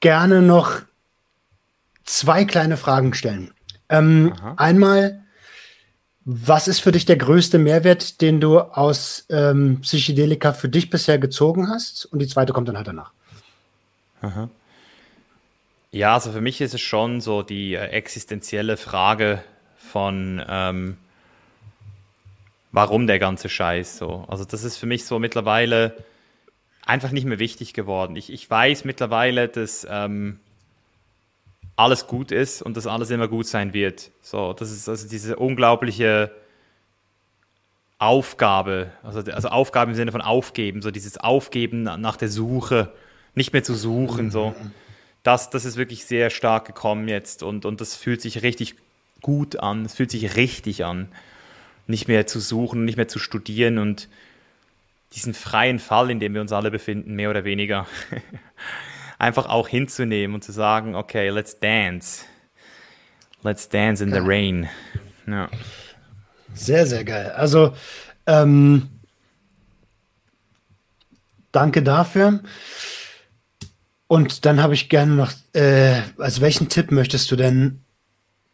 gerne noch zwei kleine Fragen stellen. Ähm, einmal, was ist für dich der größte Mehrwert, den du aus ähm, Psychedelika für dich bisher gezogen hast? Und die zweite kommt dann halt danach. Aha. Ja, also für mich ist es schon so die äh, existenzielle Frage von, ähm, warum der ganze Scheiß so. Also das ist für mich so mittlerweile einfach nicht mehr wichtig geworden. Ich, ich weiß mittlerweile, dass ähm, alles gut ist und dass alles immer gut sein wird. So, das ist also diese unglaubliche Aufgabe, also, also Aufgabe im Sinne von aufgeben, so dieses Aufgeben nach der Suche, nicht mehr zu suchen, so. Das, das ist wirklich sehr stark gekommen jetzt und, und das fühlt sich richtig gut an, es fühlt sich richtig an nicht mehr zu suchen, nicht mehr zu studieren und diesen freien Fall, in dem wir uns alle befinden, mehr oder weniger, (laughs) einfach auch hinzunehmen und zu sagen, okay, let's dance. Let's dance in geil. the rain. Ja. Sehr, sehr geil. Also, ähm, danke dafür. Und dann habe ich gerne noch, äh, also welchen Tipp möchtest du denn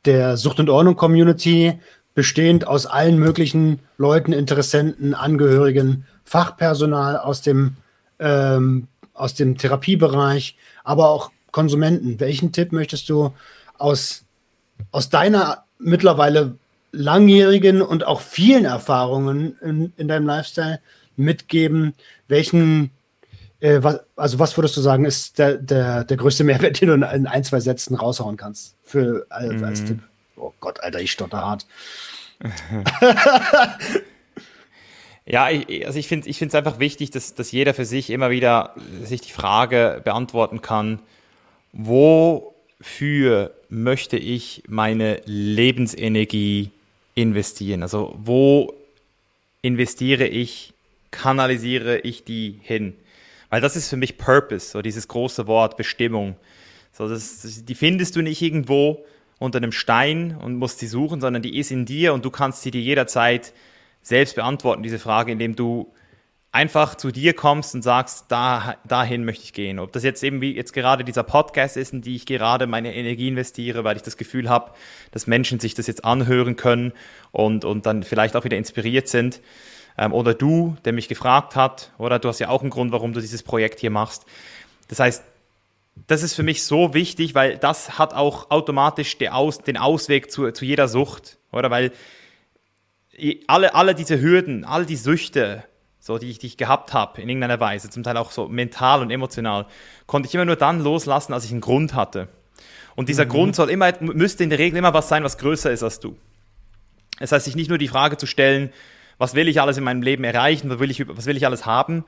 der Sucht und Ordnung Community bestehend aus allen möglichen Leuten, Interessenten, Angehörigen, Fachpersonal aus dem, ähm, aus dem Therapiebereich, aber auch Konsumenten. Welchen Tipp möchtest du aus, aus deiner mittlerweile langjährigen und auch vielen Erfahrungen in, in deinem Lifestyle mitgeben? Welchen, äh, was, also was würdest du sagen, ist der, der, der größte Mehrwert, (laughs) den du in ein, zwei Sätzen raushauen kannst für, als, mhm. als Tipp? Oh Gott, Alter, ich stotter hart. (laughs) ja, ich, also ich finde es ich einfach wichtig, dass, dass jeder für sich immer wieder sich die Frage beantworten kann, wofür möchte ich meine Lebensenergie investieren? Also wo investiere ich, kanalisiere ich die hin? Weil das ist für mich Purpose, so dieses große Wort Bestimmung. So, das, die findest du nicht irgendwo, unter einem Stein und musst sie suchen, sondern die ist in dir und du kannst sie dir jederzeit selbst beantworten, diese Frage, indem du einfach zu dir kommst und sagst, da, dahin möchte ich gehen. Ob das jetzt eben wie jetzt gerade dieser Podcast ist, in die ich gerade meine Energie investiere, weil ich das Gefühl habe, dass Menschen sich das jetzt anhören können und, und dann vielleicht auch wieder inspiriert sind. Ähm, oder du, der mich gefragt hat, oder du hast ja auch einen Grund, warum du dieses Projekt hier machst. Das heißt, das ist für mich so wichtig, weil das hat auch automatisch Aus, den Ausweg zu, zu jeder Sucht, oder? Weil alle, alle diese Hürden, all die Süchte, so, die ich, die ich gehabt habe, in irgendeiner Weise, zum Teil auch so mental und emotional, konnte ich immer nur dann loslassen, als ich einen Grund hatte. Und dieser mhm. Grund soll immer, müsste in der Regel immer was sein, was größer ist als du. Das heißt, sich nicht nur die Frage zu stellen, was will ich alles in meinem Leben erreichen, was will ich, was will ich alles haben,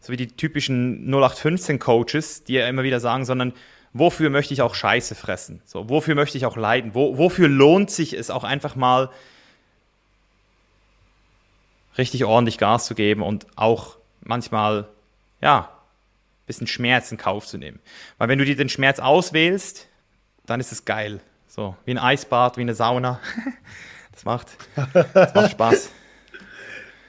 so wie die typischen 0815-Coaches, die ja immer wieder sagen, sondern wofür möchte ich auch Scheiße fressen? So, wofür möchte ich auch leiden? Wo, wofür lohnt sich es auch einfach mal richtig ordentlich Gas zu geben und auch manchmal, ja, ein bisschen Schmerz in Kauf zu nehmen. Weil wenn du dir den Schmerz auswählst, dann ist es geil. So, wie ein Eisbad, wie eine Sauna. (laughs) Das macht, das macht Spaß.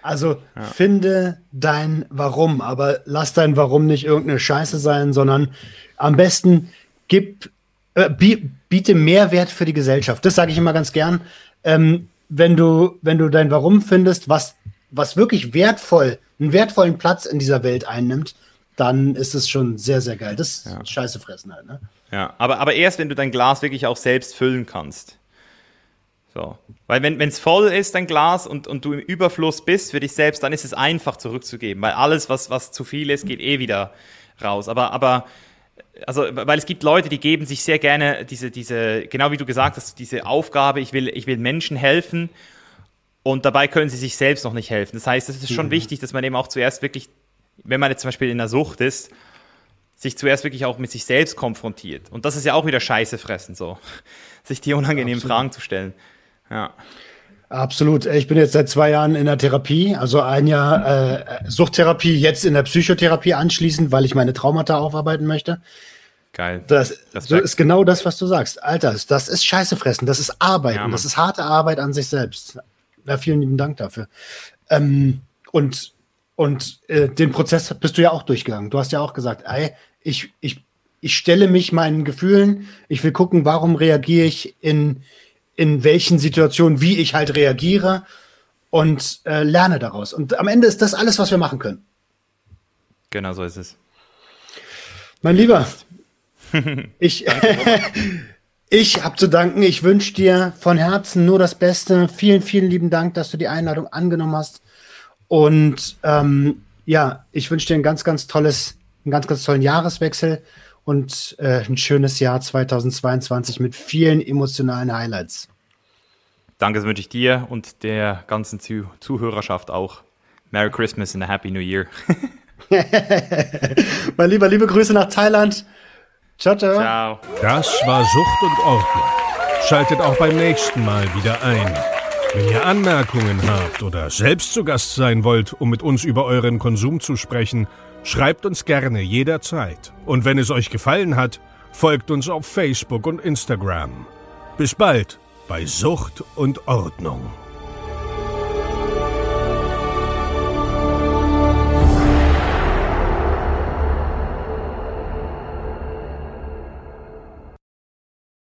Also ja. finde dein Warum, aber lass dein Warum nicht irgendeine Scheiße sein, sondern am besten gib, äh, biete Mehrwert für die Gesellschaft. Das sage ich immer ganz gern. Ähm, wenn du, wenn du dein Warum findest, was, was wirklich wertvoll, einen wertvollen Platz in dieser Welt einnimmt, dann ist es schon sehr, sehr geil. Das ist ja. Scheiße fressen halt, ne? Ja, aber, aber erst, wenn du dein Glas wirklich auch selbst füllen kannst. So. Weil wenn es voll ist, dein Glas, und, und du im Überfluss bist für dich selbst, dann ist es einfach zurückzugeben, weil alles, was, was zu viel ist, geht eh wieder raus. Aber, aber also, weil es gibt Leute, die geben sich sehr gerne diese, diese, genau wie du gesagt hast, diese Aufgabe, ich will, ich will Menschen helfen und dabei können sie sich selbst noch nicht helfen. Das heißt, es ist schon mhm. wichtig, dass man eben auch zuerst wirklich, wenn man jetzt zum Beispiel in der Sucht ist, sich zuerst wirklich auch mit sich selbst konfrontiert. Und das ist ja auch wieder Scheiße fressen, so. (laughs) Sich die unangenehmen Absolut. Fragen zu stellen. Ja. Absolut. Ich bin jetzt seit zwei Jahren in der Therapie, also ein Jahr äh, Suchttherapie, jetzt in der Psychotherapie anschließend, weil ich meine Traumata aufarbeiten möchte. Geil. Das, das ist genau das, was du sagst. Alter, das ist Scheiße fressen, das ist Arbeiten, ja, das ist harte Arbeit an sich selbst. Ja, vielen lieben Dank dafür. Ähm, Und, und äh, den Prozess bist du ja auch durchgegangen. Du hast ja auch gesagt, ey, ich, ich, ich stelle mich meinen Gefühlen, ich will gucken, warum reagiere ich in, in welchen Situationen, wie ich halt reagiere und äh, lerne daraus. Und am Ende ist das alles, was wir machen können. Genau so ist es. Mein Lieber, (laughs) ich, ich habe zu danken. Ich wünsche dir von Herzen nur das Beste. Vielen, vielen lieben Dank, dass du die Einladung angenommen hast. Und ähm, ja, ich wünsche dir ein ganz, ganz tolles, einen ganz, ganz tollen Jahreswechsel und äh, ein schönes Jahr 2022 mit vielen emotionalen Highlights. Danke, das wünsche ich dir und der ganzen Zuh Zuhörerschaft auch. Merry Christmas and a Happy New Year. (laughs) (laughs) mein Lieber, liebe Grüße nach Thailand. Ciao, ciao. Ciao. Das war Sucht und Ordnung. Schaltet auch beim nächsten Mal wieder ein. Wenn ihr Anmerkungen habt oder selbst zu Gast sein wollt, um mit uns über euren Konsum zu sprechen, schreibt uns gerne jederzeit. Und wenn es euch gefallen hat, folgt uns auf Facebook und Instagram. Bis bald bei Sucht und Ordnung.